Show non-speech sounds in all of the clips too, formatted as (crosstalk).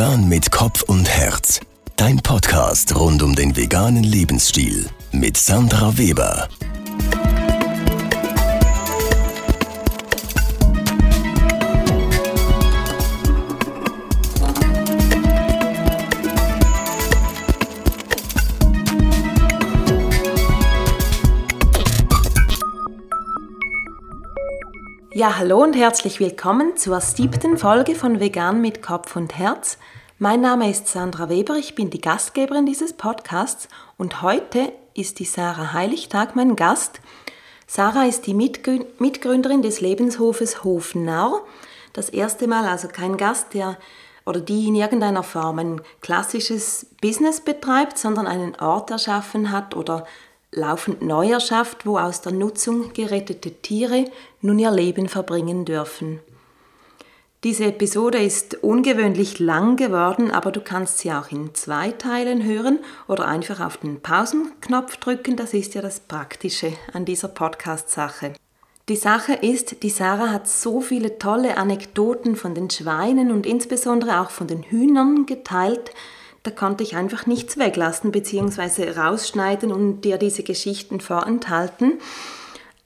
Vegan mit Kopf und Herz. Dein Podcast rund um den veganen Lebensstil mit Sandra Weber. Ja, hallo und herzlich willkommen zur siebten Folge von Vegan mit Kopf und Herz. Mein Name ist Sandra Weber, ich bin die Gastgeberin dieses Podcasts und heute ist die Sarah Heiligtag mein Gast. Sarah ist die Mitgründerin des Lebenshofes Hofnarr. Das erste Mal also kein Gast, der oder die in irgendeiner Form ein klassisches Business betreibt, sondern einen Ort erschaffen hat oder laufend neu erschafft, wo aus der Nutzung gerettete Tiere nun ihr Leben verbringen dürfen. Diese Episode ist ungewöhnlich lang geworden, aber du kannst sie auch in zwei Teilen hören oder einfach auf den Pausenknopf drücken, das ist ja das Praktische an dieser Podcast-Sache. Die Sache ist, die Sarah hat so viele tolle Anekdoten von den Schweinen und insbesondere auch von den Hühnern geteilt, da konnte ich einfach nichts weglassen bzw. rausschneiden und dir diese Geschichten vorenthalten.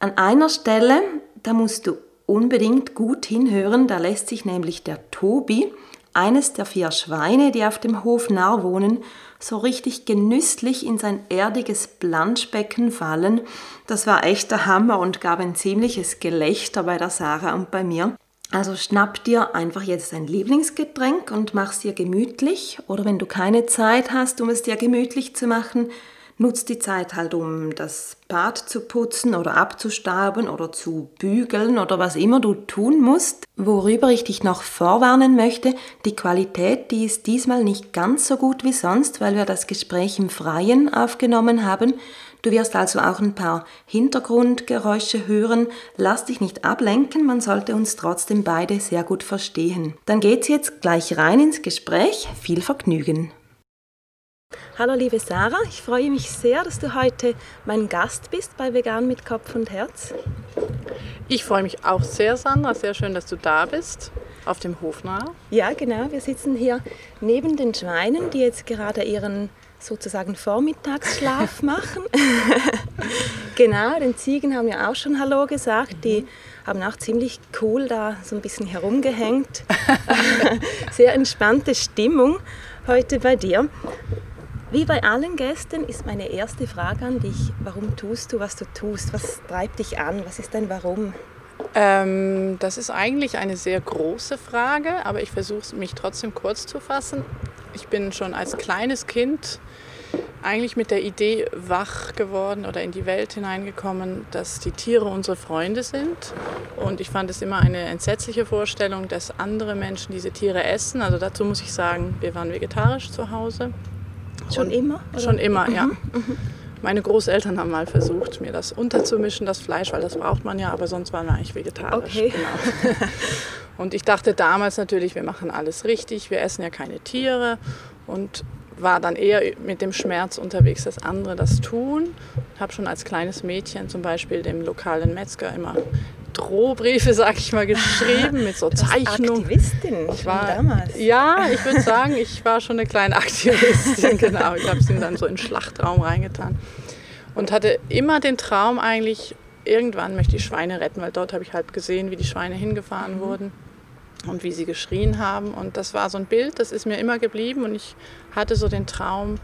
An einer Stelle, da musst du unbedingt gut hinhören, da lässt sich nämlich der Tobi, eines der vier Schweine, die auf dem Hof nah wohnen, so richtig genüsslich in sein erdiges Planschbecken fallen. Das war echt der Hammer und gab ein ziemliches Gelächter bei der Sarah und bei mir. Also schnapp dir einfach jetzt ein Lieblingsgetränk und mach es dir gemütlich. Oder wenn du keine Zeit hast, um es dir gemütlich zu machen, nutz die Zeit halt, um das Bad zu putzen oder abzustauben oder zu bügeln oder was immer du tun musst. Worüber ich dich noch vorwarnen möchte, die Qualität, die ist diesmal nicht ganz so gut wie sonst, weil wir das Gespräch im Freien aufgenommen haben. Du wirst also auch ein paar Hintergrundgeräusche hören. Lass dich nicht ablenken, man sollte uns trotzdem beide sehr gut verstehen. Dann geht's jetzt gleich rein ins Gespräch. Viel Vergnügen. Hallo liebe Sarah, ich freue mich sehr, dass du heute mein Gast bist bei Vegan mit Kopf und Herz. Ich freue mich auch sehr, Sandra. Sehr schön, dass du da bist. Auf dem Hof. Ja, genau. Wir sitzen hier neben den Schweinen, die jetzt gerade ihren sozusagen Vormittagsschlaf (laughs) machen. (laughs) genau, den Ziegen haben wir auch schon Hallo gesagt. Die haben auch ziemlich cool da so ein bisschen herumgehängt. (laughs) Sehr entspannte Stimmung heute bei dir. Wie bei allen Gästen ist meine erste Frage an dich, warum tust du, was du tust? Was treibt dich an? Was ist dein Warum? Ähm, das ist eigentlich eine sehr große Frage, aber ich versuche mich trotzdem kurz zu fassen. Ich bin schon als kleines Kind eigentlich mit der Idee wach geworden oder in die Welt hineingekommen, dass die Tiere unsere Freunde sind. Und ich fand es immer eine entsetzliche Vorstellung, dass andere Menschen diese Tiere essen. Also dazu muss ich sagen, wir waren vegetarisch zu Hause. Schon Und immer? Oder? Schon immer, ja. Mhm. mhm. Meine Großeltern haben mal versucht, mir das unterzumischen, das Fleisch, weil das braucht man ja, aber sonst waren wir eigentlich vegetarisch. Okay. Genau. (laughs) Und ich dachte damals natürlich, wir machen alles richtig, wir essen ja keine Tiere und war dann eher mit dem Schmerz unterwegs, dass andere das tun. Ich habe schon als kleines Mädchen zum Beispiel dem lokalen Metzger immer Drohbriefe, sag ich mal, geschrieben mit so Zeichnungen. Aktivistin ich war damals. Ja, ich würde sagen, ich war schon eine kleine Aktivistin, (laughs) genau. Ich habe es ihm dann so in den Schlachtraum reingetan und hatte immer den Traum eigentlich, irgendwann möchte ich Schweine retten, weil dort habe ich halt gesehen, wie die Schweine hingefahren mhm. wurden und wie sie geschrien haben. Und das war so ein Bild, das ist mir immer geblieben. Und ich hatte so den Traum,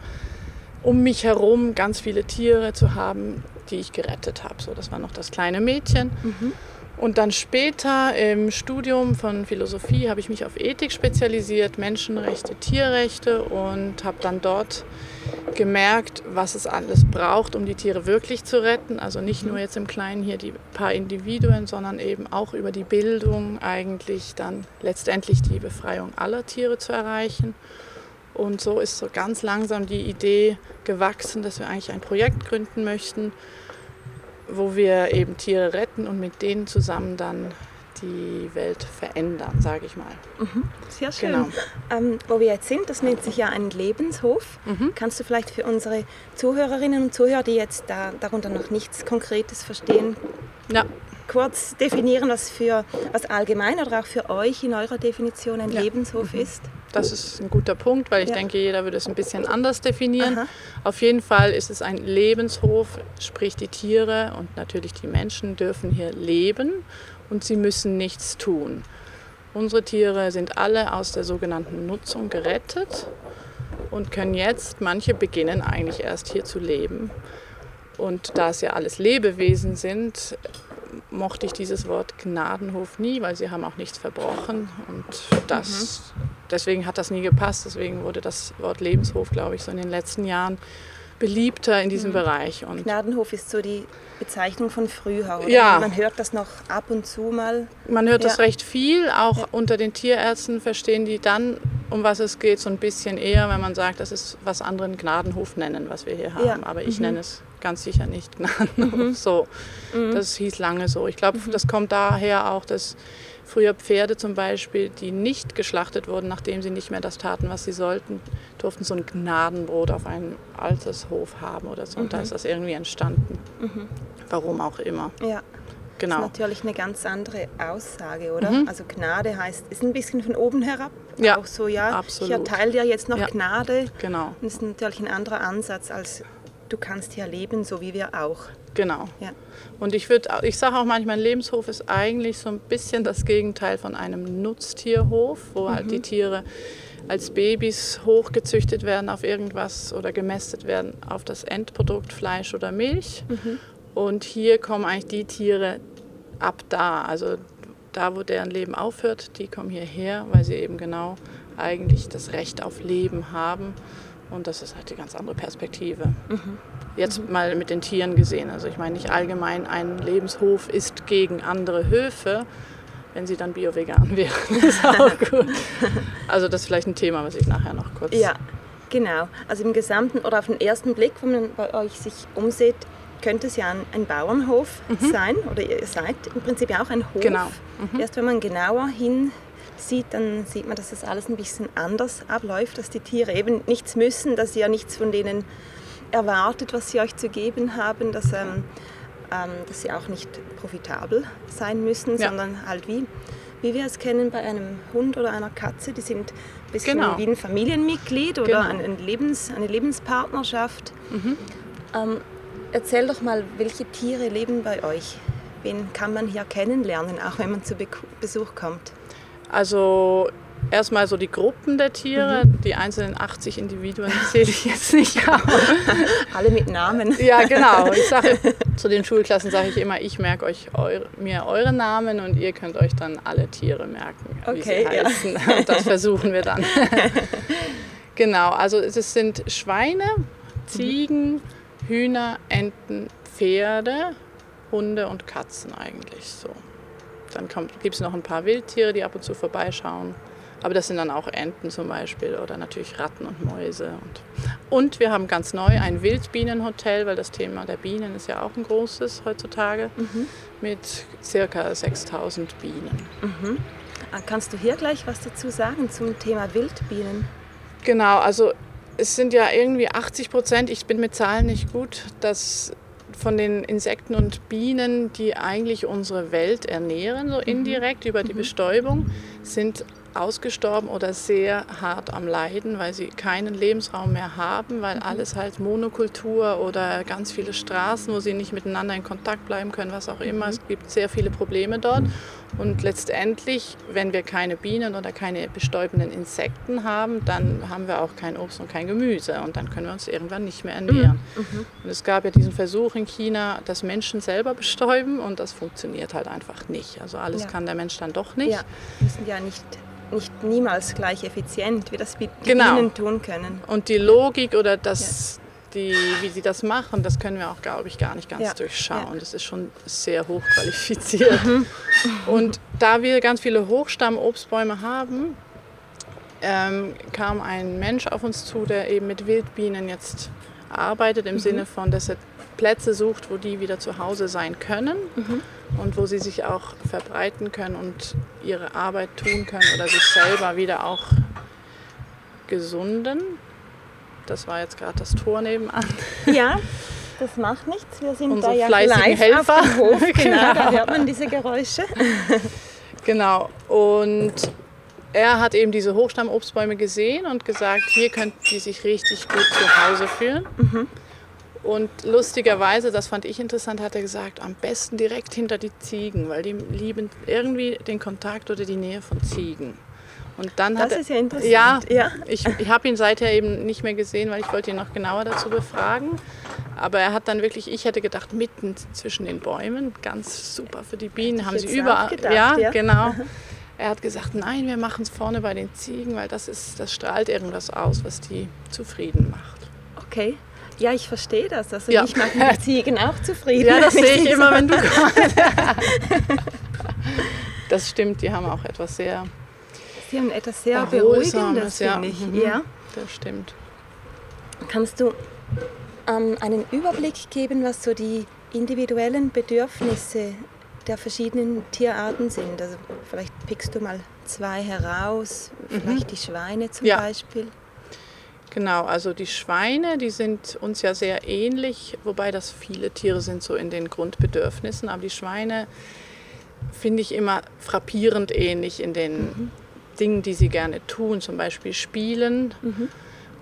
um mich herum ganz viele Tiere zu haben, die ich gerettet habe. So, das war noch das kleine Mädchen. Mhm. Und dann später im Studium von Philosophie habe ich mich auf Ethik spezialisiert, Menschenrechte, Tierrechte und habe dann dort gemerkt, was es alles braucht, um die Tiere wirklich zu retten. Also nicht nur jetzt im Kleinen hier die paar Individuen, sondern eben auch über die Bildung eigentlich dann letztendlich die Befreiung aller Tiere zu erreichen. Und so ist so ganz langsam die Idee gewachsen, dass wir eigentlich ein Projekt gründen möchten, wo wir eben Tiere retten und mit denen zusammen dann die Welt verändern, sage ich mal. Mhm, sehr schön. Genau. Ähm, wo wir jetzt sind, das nennt sich ja ein Lebenshof. Mhm. Kannst du vielleicht für unsere Zuhörerinnen und Zuhörer, die jetzt da, darunter noch nichts Konkretes verstehen, ja. Kurz definieren, was, für, was allgemein oder auch für euch in eurer Definition ein Ja. Lebenshof ist? Das ist ein guter Punkt, weil ich Ja. denke, jeder würde es ein bisschen anders definieren. Aha. Auf jeden Fall ist es ein Lebenshof, sprich die Tiere und natürlich die Menschen dürfen hier leben und sie müssen nichts tun. Unsere Tiere sind alle aus der sogenannten Nutzung gerettet und können jetzt, manche beginnen eigentlich erst hier zu leben. Und da es ja alles Lebewesen sind, mochte ich dieses Wort Gnadenhof nie, weil sie haben auch nichts verbrochen und das, deswegen hat das nie gepasst. Deswegen wurde das Wort Lebenshof, glaube ich, so in den letzten Jahren beliebter in diesem Bereich. Und Gnadenhof ist so die Bezeichnung von früher, oder? Ja. Man hört das noch ab und zu mal. man hört das Ja. recht viel, auch unter den Tierärzten verstehen die dann, um was es geht, so ein bisschen eher, wenn man sagt, das ist was anderen Gnadenhof nennen, was wir hier haben. Ja. Aber ich nenne es ganz sicher nicht Gnadenhof. (laughs) So, das hieß lange so. Ich glaube, das kommt daher auch, dass früher Pferde zum Beispiel, die nicht geschlachtet wurden, nachdem sie nicht mehr das taten, was sie sollten, durften so ein Gnadenbrot auf einem Altershof haben oder so. Und da ist das irgendwie entstanden. Warum auch immer. Ja. Das Genau. ist natürlich eine ganz andere Aussage, oder? Also Gnade heißt, ist ein bisschen von oben herab. Ja, Auch so, ja, absolut. ich erteile dir jetzt noch Ja. Gnade. Genau, Das ist natürlich ein anderer Ansatz als du kannst hier leben, so wie wir auch. genau. Ja. Und ich würde, ich sage auch manchmal, ein Lebenshof ist eigentlich so ein bisschen das Gegenteil von einem Nutztierhof, wo halt die Tiere als Babys hochgezüchtet werden auf irgendwas oder gemästet werden auf das Endprodukt Fleisch oder Milch. Und hier kommen eigentlich die Tiere ab da, also da, wo deren Leben aufhört, die kommen hierher, weil sie eben genau eigentlich das Recht auf Leben haben. Und das ist halt die ganz andere Perspektive. Jetzt mal mit den Tieren gesehen. Also ich meine nicht allgemein, ein Lebenshof ist gegen andere Höfe, wenn sie dann bio-vegan (laughs) wären. Das ist auch gut. Also das ist vielleicht ein Thema, was ich nachher noch kurz... Ja, genau. Also im Gesamten oder auf den ersten Blick, wenn man bei euch sich umsieht, könnte es ja ein, ein Bauernhof sein oder ihr seid im Prinzip ja auch ein Hof. Mhm. Genau. Erst wenn man genauer hinsieht, dann sieht man, dass das alles ein bisschen anders abläuft, dass die Tiere eben nichts müssen, dass ihr nichts von denen erwartet, was sie euch zu geben haben, dass, ähm, ähm, dass sie auch nicht profitabel sein müssen, Ja. sondern halt wie, wie wir es kennen bei einem Hund oder einer Katze, die sind ein bisschen Genau. wie ein Familienmitglied oder Genau. ein, ein Lebens, eine Lebenspartnerschaft. Ähm, erzähl doch mal, welche Tiere leben bei euch? Wen kann man hier kennenlernen, auch wenn man zu Beku- Besuch kommt? Also erstmal so die Gruppen der Tiere, die einzelnen 80 Individuen zähle ich jetzt nicht. (laughs) Alle mit Namen. Ja, genau. Ich sage (laughs) zu den Schulklassen sage ich immer, ich merke euch eure, mir eure Namen und ihr könnt euch dann alle Tiere merken, wie Okay, sie ja. heißen. Und das versuchen wir dann. (laughs) genau, also es sind Schweine, Ziegen, Hühner, Enten, Pferde, Hunde und Katzen eigentlich so. Dann gibt es noch ein paar Wildtiere, die ab und zu vorbeischauen. Aber das sind dann auch Enten zum Beispiel oder natürlich Ratten und Mäuse. Und, und wir haben ganz neu ein Wildbienenhotel, weil das Thema der Bienen ist ja auch ein großes heutzutage, mit circa 6000 Bienen. Ah, Kannst du hier gleich was dazu sagen zum Thema Wildbienen? Genau, also es sind ja irgendwie 80 Prozent, ich bin mit Zahlen nicht gut, dass von den Insekten und Bienen, die eigentlich unsere Welt ernähren, so indirekt über die Bestäubung, sind ausgestorben oder sehr hart am Leiden, weil sie keinen Lebensraum mehr haben, weil alles halt Monokultur oder ganz viele Straßen, wo sie nicht miteinander in Kontakt bleiben können, was auch immer. Es gibt sehr viele Probleme dort. Und letztendlich, wenn wir keine Bienen oder keine bestäubenden Insekten haben, dann haben wir auch kein Obst und kein Gemüse und dann können wir uns irgendwann nicht mehr ernähren. Und es gab ja diesen Versuch in China, dass Menschen selber bestäuben und das funktioniert halt einfach nicht. Also alles Ja. kann der Mensch dann doch nicht. Ja, die sind ja nicht, nicht niemals gleich effizient, wie das Genau. Bienen tun können. Und die Logik oder das, die, wie sie das machen, das können wir auch, glaube ich, gar nicht ganz Ja, durchschauen. Das ist schon sehr hochqualifiziert. Und da wir ganz viele Hochstamm-Obstbäume haben, ähm, kam ein Mensch auf uns zu, der eben mit Wildbienen jetzt arbeitet, im Sinne von, dass er Plätze sucht, wo die wieder zu Hause sein können und wo sie sich auch verbreiten können und ihre Arbeit tun können oder sich selber wieder auch gesunden. Das war jetzt gerade das Tor nebenan. Ja, (laughs) das macht nichts. Wir sind Unsere da ja fleißigen live Helfer. auf dem Hof. Genau, (laughs) Genau. da hört man diese Geräusche. (laughs) Genau. Und er hat eben diese Hochstammobstbäume gesehen und gesagt, hier könnten die sich richtig gut zu Hause fühlen. Und lustigerweise, das fand ich interessant, hat er gesagt, am besten direkt hinter die Ziegen, weil die lieben irgendwie den Kontakt oder die Nähe von Ziegen. Und dann Das hat er, ist ja interessant. Ja, Ja. ich, ich habe ihn seither eben nicht mehr gesehen, weil ich wollte ihn noch genauer dazu befragen. Aber er hat dann wirklich, ich hätte gedacht, mitten zwischen den Bäumen, ganz super für die Bienen, haben sie überall. gedacht, ja, ja. genau. (laughs) Er hat gesagt, nein, wir machen es vorne bei den Ziegen, weil das ist, das strahlt irgendwas aus, was die zufrieden macht. Okay. Ja, ich verstehe das. Also Ja. ich mache die (laughs) Ziegen auch zufrieden. Ja, das sehe ich immer, wenn du (laughs) kommst. Das stimmt, die haben auch etwas sehr Haben etwas sehr Beruhigendes, ja. finde ich. Mhm. Ja. Das stimmt. Kannst du ähm, einen Überblick geben, was so die individuellen Bedürfnisse der verschiedenen Tierarten sind? Also vielleicht pickst du mal zwei heraus, vielleicht die Schweine zum Mhm. Ja. Beispiel. Genau, also die Schweine, die sind uns ja sehr ähnlich, wobei das viele Tiere sind so in den Grundbedürfnissen. Aber die Schweine finde ich immer frappierend ähnlich in den Dingen, die sie gerne tun, zum Beispiel spielen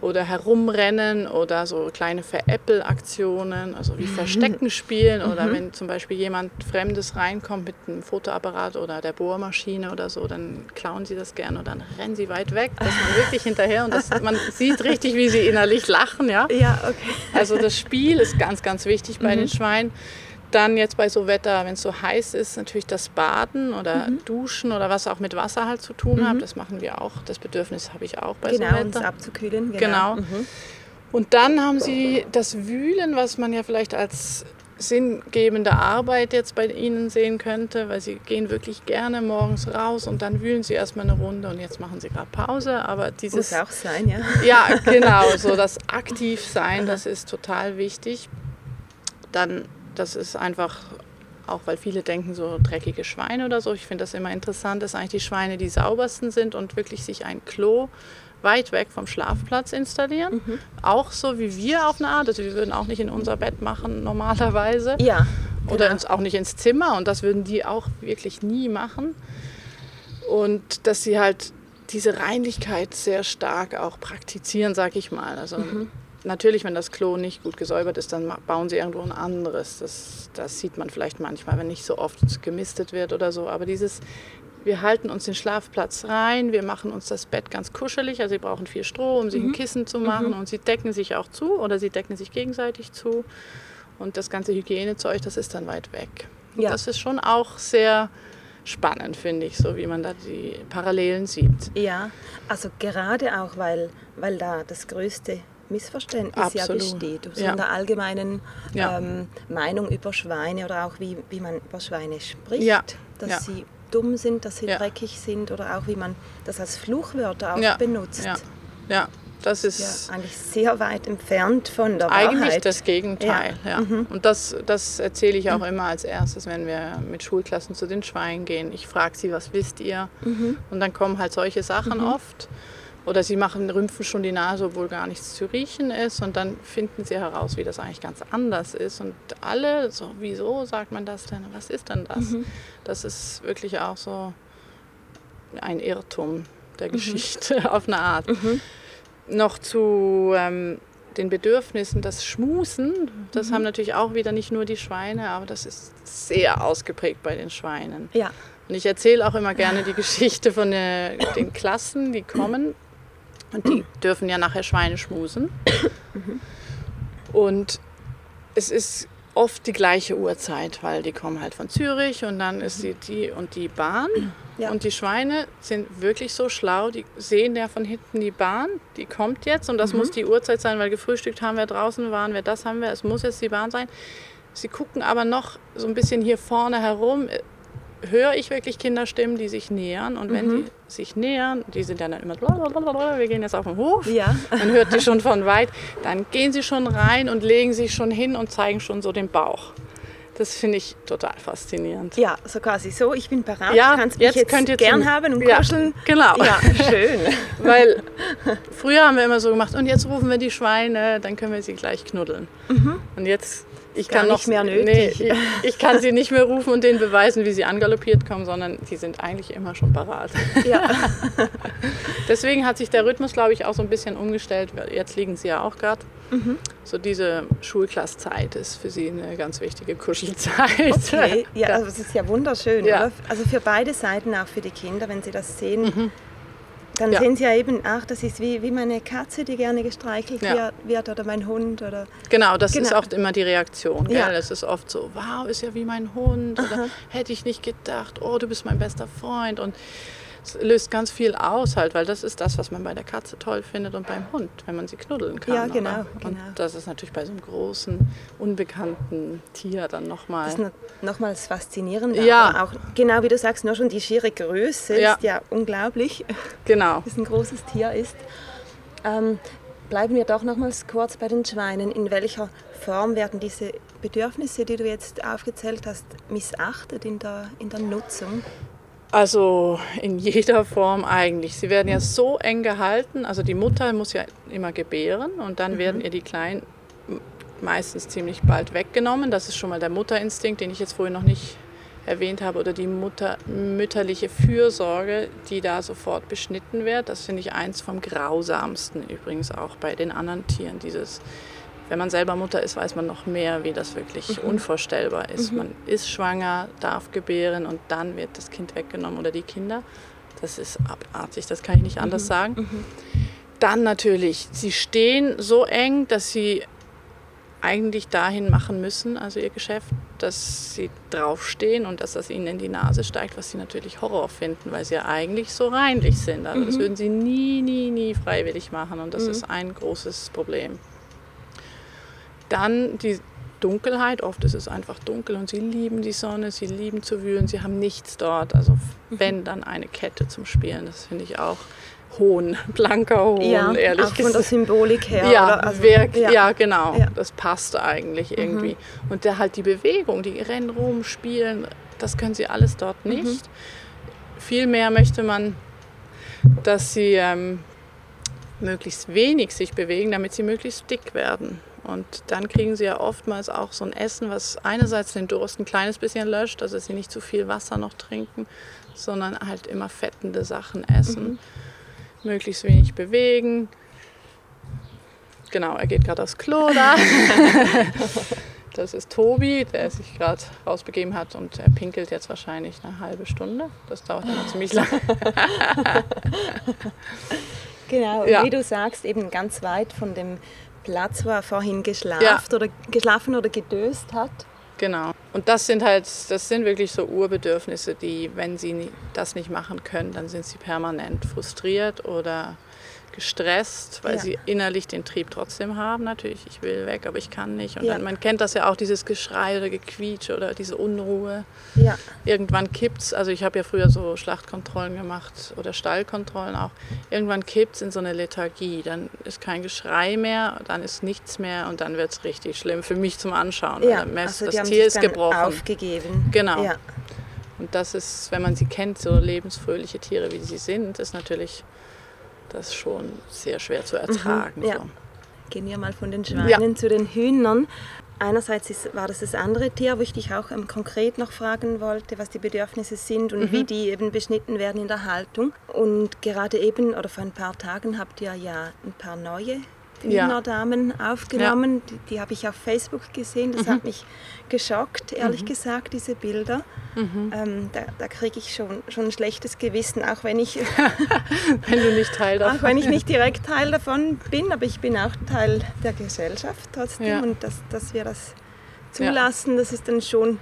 oder herumrennen oder so kleine Veräppelaktionen, also wie Verstecken spielen oder wenn zum Beispiel jemand Fremdes reinkommt mit einem Fotoapparat oder der Bohrmaschine oder so, dann klauen sie das gerne und dann rennen sie weit weg, dass man (laughs) wirklich hinterher und das, man sieht richtig, wie sie innerlich lachen, ja. Ja, okay. Also das Spiel ist ganz, ganz wichtig bei den Schweinen. Dann jetzt bei so Wetter, wenn es so heiß ist, natürlich das Baden oder Duschen oder was auch mit Wasser halt zu tun hat. Das machen wir auch. Das Bedürfnis habe ich auch bei Genau, so um es Wetter. abzukühlen. Genau. Mhm. Und dann haben sie das Wühlen, was man ja vielleicht als sinngebende Arbeit jetzt bei ihnen sehen könnte, weil sie gehen wirklich gerne morgens raus und dann wühlen sie erstmal eine Runde und jetzt machen sie gerade Pause. Aber dieses Muss auch sein, ja. ja, genau, so (laughs) das Aktivsein, das ist total wichtig. Dann, das ist einfach, auch weil viele denken, so dreckige Schweine oder so. Ich finde das immer interessant, dass eigentlich die Schweine die saubersten sind und wirklich sich ein Klo weit weg vom Schlafplatz installieren. Auch so wie wir auf eine Art. Also wir würden auch nicht in unser Bett machen normalerweise. Ja. Oder genau. ins, auch nicht ins Zimmer und das würden die auch wirklich nie machen. Und dass sie halt diese Reinlichkeit sehr stark auch praktizieren, sag ich mal. Also natürlich, wenn das Klo nicht gut gesäubert ist, dann bauen sie irgendwo ein anderes. Das, das sieht man vielleicht manchmal, wenn nicht so oft gemistet wird oder so. Aber dieses, wir halten uns den Schlafplatz rein, wir machen uns das Bett ganz kuschelig. Also sie brauchen viel Stroh, um sich ein Kissen zu machen und sie decken sich auch zu oder sie decken sich gegenseitig zu. Und das ganze Hygienezeug, das ist dann weit weg. Ja. Das ist schon auch sehr spannend, finde ich, so wie man da die Parallelen sieht. Ja, also gerade auch, weil, weil da das größte Missverständnis ja Absolut. besteht. So Ja. in der allgemeinen Ja. ähm, Meinung über Schweine oder auch wie, wie man über Schweine spricht. Ja. Dass Ja. sie dumm sind, dass sie Ja. dreckig sind oder auch wie man das als Fluchwörter auch Ja. benutzt. Ja, ja das ist Ja, eigentlich sehr weit entfernt von der eigentlich Wahrheit. das Gegenteil. Ja. Mhm. Und das, das erzähle ich auch immer als erstes, wenn wir mit Schulklassen zu den Schweinen gehen. Ich frage sie, was wisst ihr? Mhm. Und dann kommen halt solche Sachen oft. Oder sie machen, rümpfen schon die Nase, obwohl gar nichts zu riechen ist. Und dann finden sie heraus, wie das eigentlich ganz anders ist. Und alle, so, wieso sagt man das denn? Was ist denn das? Mhm. Das ist wirklich auch so ein Irrtum der Geschichte (laughs) auf eine Art. Noch zu ähm, den Bedürfnissen, das Schmusen, das haben natürlich auch wieder nicht nur die Schweine, aber das ist sehr ausgeprägt bei den Schweinen. Ja, Und ich erzähle auch immer gerne die Geschichte von der, den Klassen, die kommen und die dürfen ja nachher Schweine schmusen. Und es ist oft die gleiche Uhrzeit, weil die kommen halt von Zürich und dann ist die, die und die Bahn. Ja. Und die Schweine sind wirklich so schlau, die sehen ja von hinten die Bahn, die kommt jetzt und das muss die Uhrzeit sein, weil gefrühstückt haben wir draußen, waren wir, das haben wir, es muss jetzt die Bahn sein. Sie gucken aber noch so ein bisschen hier vorne herum, höre ich wirklich Kinderstimmen, die sich nähern und wenn die sich nähern, die sind ja dann immer, blablabla, wir gehen jetzt auf den Hof, ja. (laughs) man hört die schon von weit, dann gehen sie schon rein und legen sich schon hin und zeigen schon so den Bauch. Das finde ich total faszinierend. Ja, so quasi so, ich bin parat, Ja, du kannst mich jetzt jetzt, könnt ihr gern zum- haben und Ja, kuscheln. genau. Ja, (laughs) schön. Weil früher haben wir immer so gemacht, und jetzt rufen wir die Schweine, dann können wir sie gleich knuddeln. Und jetzt, ich Mhm. kann nicht mehr nötig. Nee, ich, (laughs) ich kann sie nicht mehr rufen und denen beweisen, wie sie angaloppiert kommen, sondern die sind eigentlich immer schon parat. Ja. (laughs) Deswegen hat sich der Rhythmus, glaube ich, auch so ein bisschen umgestellt. Jetzt liegen sie ja auch gerade. Mhm. So diese Schulklasszeit ist für sie eine ganz wichtige Kuschelzeit. Okay, ja, (laughs) also das ist ja wunderschön, Ja. Also für beide Seiten, auch für die Kinder, wenn sie das sehen, dann. Ja. sehen sie ja eben, ach, das ist wie, wie meine Katze, die gerne gestreichelt Ja. wird- oder mein Hund oder Genau, das ist Genau. auch immer die Reaktion. Gell? Ja. Es ist oft so, wow, ist ja wie mein Hund. Oder hätte ich nicht gedacht, oh, du bist mein bester Freund. Und es löst ganz viel aus halt, weil das ist das, was man bei der Katze toll findet und beim Hund, wenn man sie knuddeln kann. Ja, genau, oder? Und genau. das ist natürlich bei so einem großen, unbekannten Tier dann nochmal. Das ist noch- nochmals faszinierend. Ja. Auch genau wie du sagst, nur schon die schiere Größe Ja. ist ja unglaublich, (laughs) Genau. dass es ein großes Tier ist. Ähm, bleiben wir doch nochmals kurz bei den Schweinen. In welcher Form werden diese Bedürfnisse, die du jetzt aufgezählt hast, missachtet in der, in der Nutzung? Also in jeder Form eigentlich. Sie werden ja so eng gehalten. Also die Mutter muss ja immer gebären und dann werden ihr die Kleinen meistens ziemlich bald weggenommen. Das ist schon mal der Mutterinstinkt, den ich jetzt vorhin noch nicht erwähnt habe, oder die Mutter, mütterliche Fürsorge, die da sofort beschnitten wird. Das finde ich eins vom grausamsten übrigens auch bei den anderen Tieren. Dieses, wenn man selber Mutter ist, weiß man noch mehr, wie das wirklich unvorstellbar ist. Man ist schwanger, darf gebären und dann wird das Kind weggenommen oder die Kinder. Das ist abartig, das kann ich nicht anders sagen. Dann natürlich, sie stehen so eng, dass sie eigentlich dahin machen müssen, also ihr Geschäft, dass sie draufstehen und dass das ihnen in die Nase steigt, was sie natürlich Horror finden, weil sie ja eigentlich so reinlich sind. Also das würden sie nie, nie, nie freiwillig machen und das ist ein großes Problem. Dann die Dunkelheit, oft ist es einfach dunkel und sie lieben die Sonne, sie lieben zu wühlen, sie haben nichts dort. Also wenn dann eine Kette zum Spielen, das finde ich auch Hohn, (laughs) blanker Hohn, ehrlich auch von der gesagt. Symbolik her. Ja? Also, wirk, ja. ja. genau. Ja. Mhm. Das passt eigentlich irgendwie. Und der halt die Bewegung, die rennen rum, spielen, das können sie alles dort Mhm. nicht. Vielmehr möchte man, dass sie ähm, möglichst wenig sich bewegen, damit sie möglichst dick werden. Und dann kriegen sie ja oftmals auch so ein Essen, was einerseits den Durst ein kleines bisschen löscht, also dass sie nicht zu viel Wasser noch trinken, sondern halt immer fettende Sachen essen. Möglichst wenig bewegen. Genau, er geht gerade aufs Klo da. (laughs) Das ist Tobi, der sich gerade rausbegeben hat und er pinkelt jetzt wahrscheinlich eine halbe Stunde. Das dauert dann ziemlich lang. (laughs) Genau, Ja. wie du sagst, eben ganz weit von dem Platz, wo er vorhin geschlafen oder, geschlafen oder gedöst hat. Genau. Und das sind halt, das sind wirklich so Urbedürfnisse, die, wenn sie das nicht machen können, dann sind sie permanent frustriert oder gestresst, weil Ja. sie innerlich den Trieb trotzdem haben. Natürlich, ich will weg, aber ich kann nicht. Und Ja. dann, man kennt das ja auch, dieses Geschrei oder Gequietsch oder diese Unruhe. Ja, Irgendwann kippt's, also ich habe ja früher so Schlachtkontrollen gemacht oder Stallkontrollen auch. Irgendwann kippt's in so eine Lethargie. Dann ist kein Geschrei mehr, dann ist nichts mehr und dann wird's richtig schlimm für mich zum Anschauen. ja. du, also das Tier ist gebrochen. aufgegeben. Genau. Und das ist, wenn man sie kennt, so lebensfröhliche Tiere, wie sie sind, ist natürlich das schon sehr schwer zu ertragen. Mhm, ja. so. Gehen wir mal von den Schweinen zu den Hühnern. Einerseits ist, war das das andere Tier, wo ich dich auch ähm, konkret noch fragen wollte, was die Bedürfnisse sind und Mhm. wie die eben beschnitten werden in der Haltung. Und gerade eben, oder vor ein paar Tagen, habt ihr ja ein paar neue Ja. Hühnerdamen aufgenommen. Die, die habe ich auf Facebook gesehen. Mhm. Das hat mich geschockt, ehrlich gesagt, diese Bilder. Ähm, da da kriege ich schon, schon ein schlechtes Gewissen, auch wenn ich (laughs) Wenn du nicht Teil davon auch wenn ich nicht direkt Teil davon bin, aber ich bin auch Teil der Gesellschaft trotzdem. Ja. Und dass, dass wir das zulassen, das ist dann schon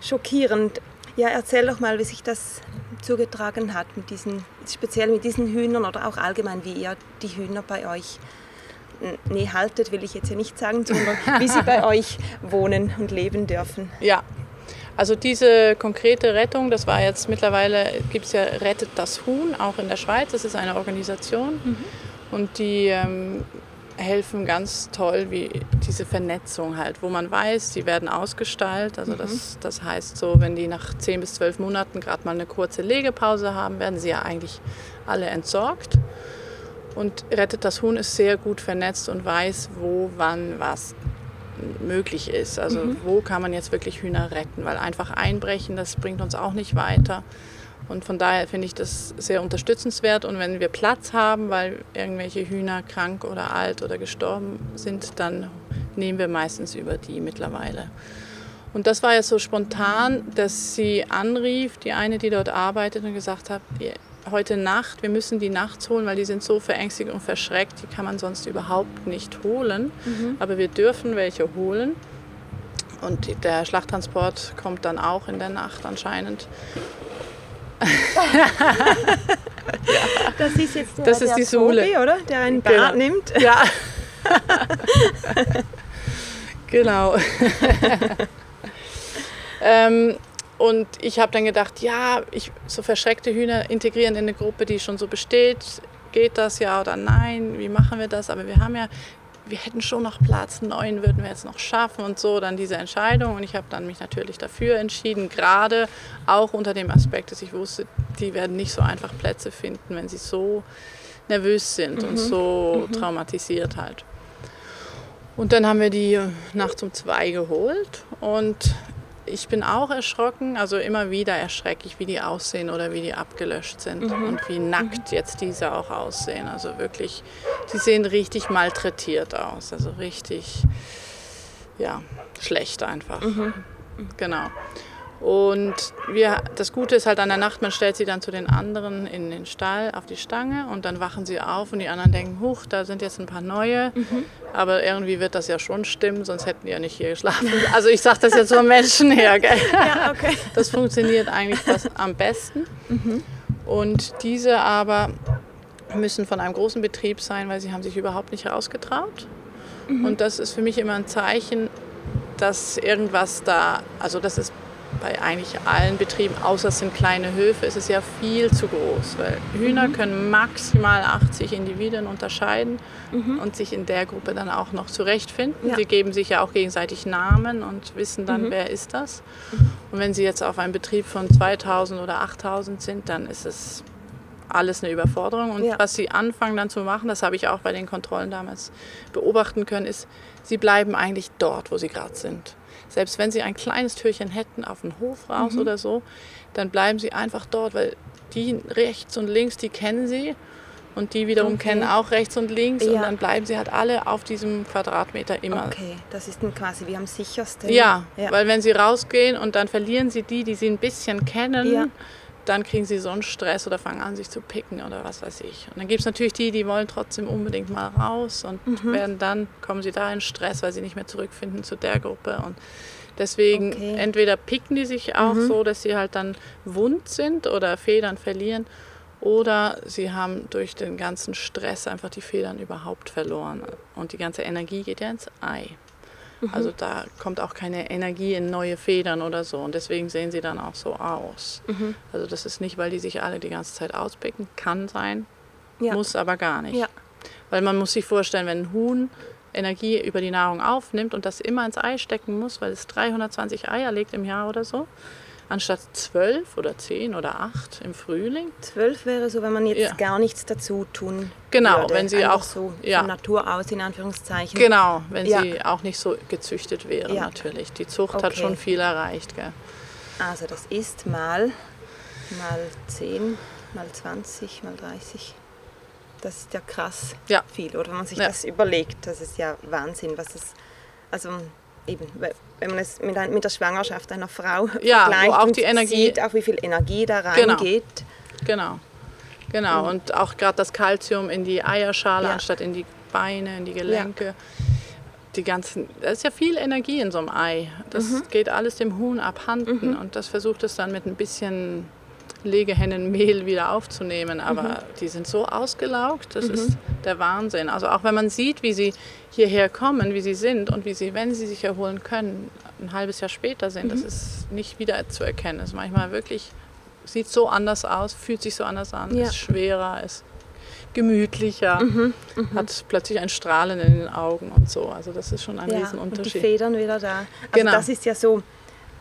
schockierend. Ja, erzähl doch mal, wie sich das zugetragen hat mit diesen, speziell mit diesen Hühnern oder auch allgemein, wie ihr die Hühner bei euch, nee, haltet will ich jetzt ja nicht sagen, sondern wie sie bei (laughs) euch wohnen und leben dürfen. Ja, also diese konkrete Rettung, das war jetzt mittlerweile, gibt es ja Rettet das Huhn, auch in der Schweiz, das ist eine Organisation. Und die ähm, helfen ganz toll wie diese Vernetzung halt, wo man weiß, die werden ausgestaltet. Also das, das heißt so, wenn die nach 10 bis 12 Monaten gerade mal eine kurze Legepause haben, werden sie ja eigentlich alle entsorgt. Und rettet das Huhn ist sehr gut vernetzt und weiß, wo, wann, was möglich ist. Also wo kann man jetzt wirklich Hühner retten, weil einfach einbrechen, das bringt uns auch nicht weiter. Und von daher finde ich das sehr unterstützenswert. Und wenn wir Platz haben, weil irgendwelche Hühner krank oder alt oder gestorben sind, dann nehmen wir meistens über die mittlerweile. Und das war ja so spontan, dass sie anrief, die eine, die dort arbeitet, und gesagt hat, "Ihr- heute Nacht, wir müssen die nachts holen, weil die sind so verängstigt und verschreckt, die kann man sonst überhaupt nicht holen. Aber wir dürfen welche holen. Und der Schlachttransport kommt dann auch in der Nacht anscheinend. (laughs) Das ist jetzt der, Das ist die. Tobi, oder? Der ein Genau. Bad nimmt. Ja. (laughs) genau. (laughs) ähm, und ich habe dann gedacht, ja, ich, so verschreckte Hühner integrieren in eine Gruppe, die schon so besteht. Geht das ja oder nein? Wie machen wir das? Aber wir haben ja, wir hätten schon noch Platz, neun würden wir jetzt noch schaffen und so, dann diese Entscheidung. Und ich habe dann mich natürlich dafür entschieden, gerade auch unter dem Aspekt, dass ich wusste, die werden nicht so einfach Plätze finden, wenn sie so nervös sind und so traumatisiert halt. Und dann haben wir die nachts um zwei geholt und ich bin auch erschrocken, also immer wieder erschrecke ich, wie die aussehen oder wie die abgelöscht sind und wie nackt jetzt diese auch aussehen. Also wirklich, die sehen richtig malträtiert aus, also richtig, ja, schlecht einfach. Genau. Und wir, das Gute ist halt an der Nacht, man stellt sie dann zu den anderen in den Stall auf die Stange und dann wachen sie auf und die anderen denken, huch, da sind jetzt ein paar neue. Aber irgendwie wird das ja schon stimmen, sonst hätten die ja nicht hier geschlafen. Also ich sage das jetzt vom Menschen her. Gell? Ja, okay. Das funktioniert eigentlich das am besten. Und diese aber müssen von einem großen Betrieb sein, weil sie haben sich überhaupt nicht rausgetraut. Und das ist für mich immer ein Zeichen, dass irgendwas da, also das ist bei eigentlich allen Betrieben, außer es sind kleine Höfe, ist es ja viel zu groß, weil Hühner können maximal 80 Individuen unterscheiden und sich in der Gruppe dann auch noch zurechtfinden. Ja. Sie geben sich ja auch gegenseitig Namen und wissen dann, wer ist das. Und wenn sie jetzt auf einem Betrieb von 2000 oder 8000 sind, dann ist es alles eine Überforderung. Und Ja. was sie anfangen dann zu machen, das habe ich auch bei den Kontrollen damals beobachten können, ist, sie bleiben eigentlich dort, wo sie gerade sind. Selbst wenn sie ein kleines Türchen hätten auf den Hof Mhm. raus oder so, dann bleiben sie einfach dort, weil die rechts und links, die kennen sie. Und die wiederum Okay. kennen auch rechts und links. Und Ja. dann bleiben sie halt alle auf diesem Quadratmeter immer. Okay, das ist dann quasi wie am sichersten. Ja, ja. weil wenn sie rausgehen und dann verlieren sie die, die sie ein bisschen kennen. Dann kriegen sie so einen Stress oder fangen an, sich zu picken oder was weiß ich. Und dann gibt es natürlich die, die wollen trotzdem unbedingt mal raus und Mhm. werden dann, kommen sie da in Stress, weil sie nicht mehr zurückfinden zu der Gruppe. Und deswegen Okay. Mhm. entweder picken die sich auch so, dass sie halt dann wund sind oder Federn verlieren. Oder sie haben durch den ganzen Stress einfach die Federn überhaupt verloren. Und die ganze Energie geht ja ins Ei. Also da kommt auch keine Energie in neue Federn oder so. Und deswegen sehen sie dann auch so aus. Also das ist nicht, weil die sich alle die ganze Zeit auspicken. Kann sein, Ja. muss aber gar nicht. Ja. Weil man muss sich vorstellen, wenn ein Huhn Energie über die Nahrung aufnimmt und das immer ins Ei stecken muss, weil es 320 Eier legt im Jahr oder so, anstatt 12 oder 10 oder 8 im Frühling. Zwölf wäre so, wenn man jetzt Ja. gar nichts dazu tun Genau, würde. wenn sie Einfach auch- so ja. von Natur aus in Anführungszeichen. Genau, wenn Ja. sie auch nicht so gezüchtet wären Ja. natürlich. Die Zucht hat Okay. schon viel erreicht. Gell? Also das ist mal mal 10, mal 20, mal 30. Das ist ja krass Ja. viel, oder wenn man sich das überlegt, das ist ja Wahnsinn, was das also eben, wenn man es mit, mit der Schwangerschaft einer Frau Ja, wo vergleicht auch und die Energie- sieht, auch wie viel Energie da Genau. reingeht. Genau. Genau. Und auch gerade das Kalzium in die Eierschale Ja. anstatt in die Beine, in die Gelenke. Die ganzen, da ist ja viel Energie in so einem Ei. Das Mhm. geht alles dem Huhn abhanden und das versucht es dann mit ein bisschen Legehennenmehl wieder aufzunehmen. Aber Mhm. die sind so ausgelaugt, das ist der Wahnsinn. Also auch wenn man sieht, wie sie hierher kommen, wie sie sind und wie sie, wenn sie sich erholen können, ein halbes Jahr später sind, Mhm. das ist nicht wieder zu erkennen. Das ist manchmal wirklich, sieht so anders aus, fühlt sich so anders an, Ja. ist schwerer, ist gemütlicher, hat plötzlich ein Strahlen in den Augen und so. Also das ist schon ein ja, und die Riesenunterschied. Federn wieder da. Also Genau. das ist ja so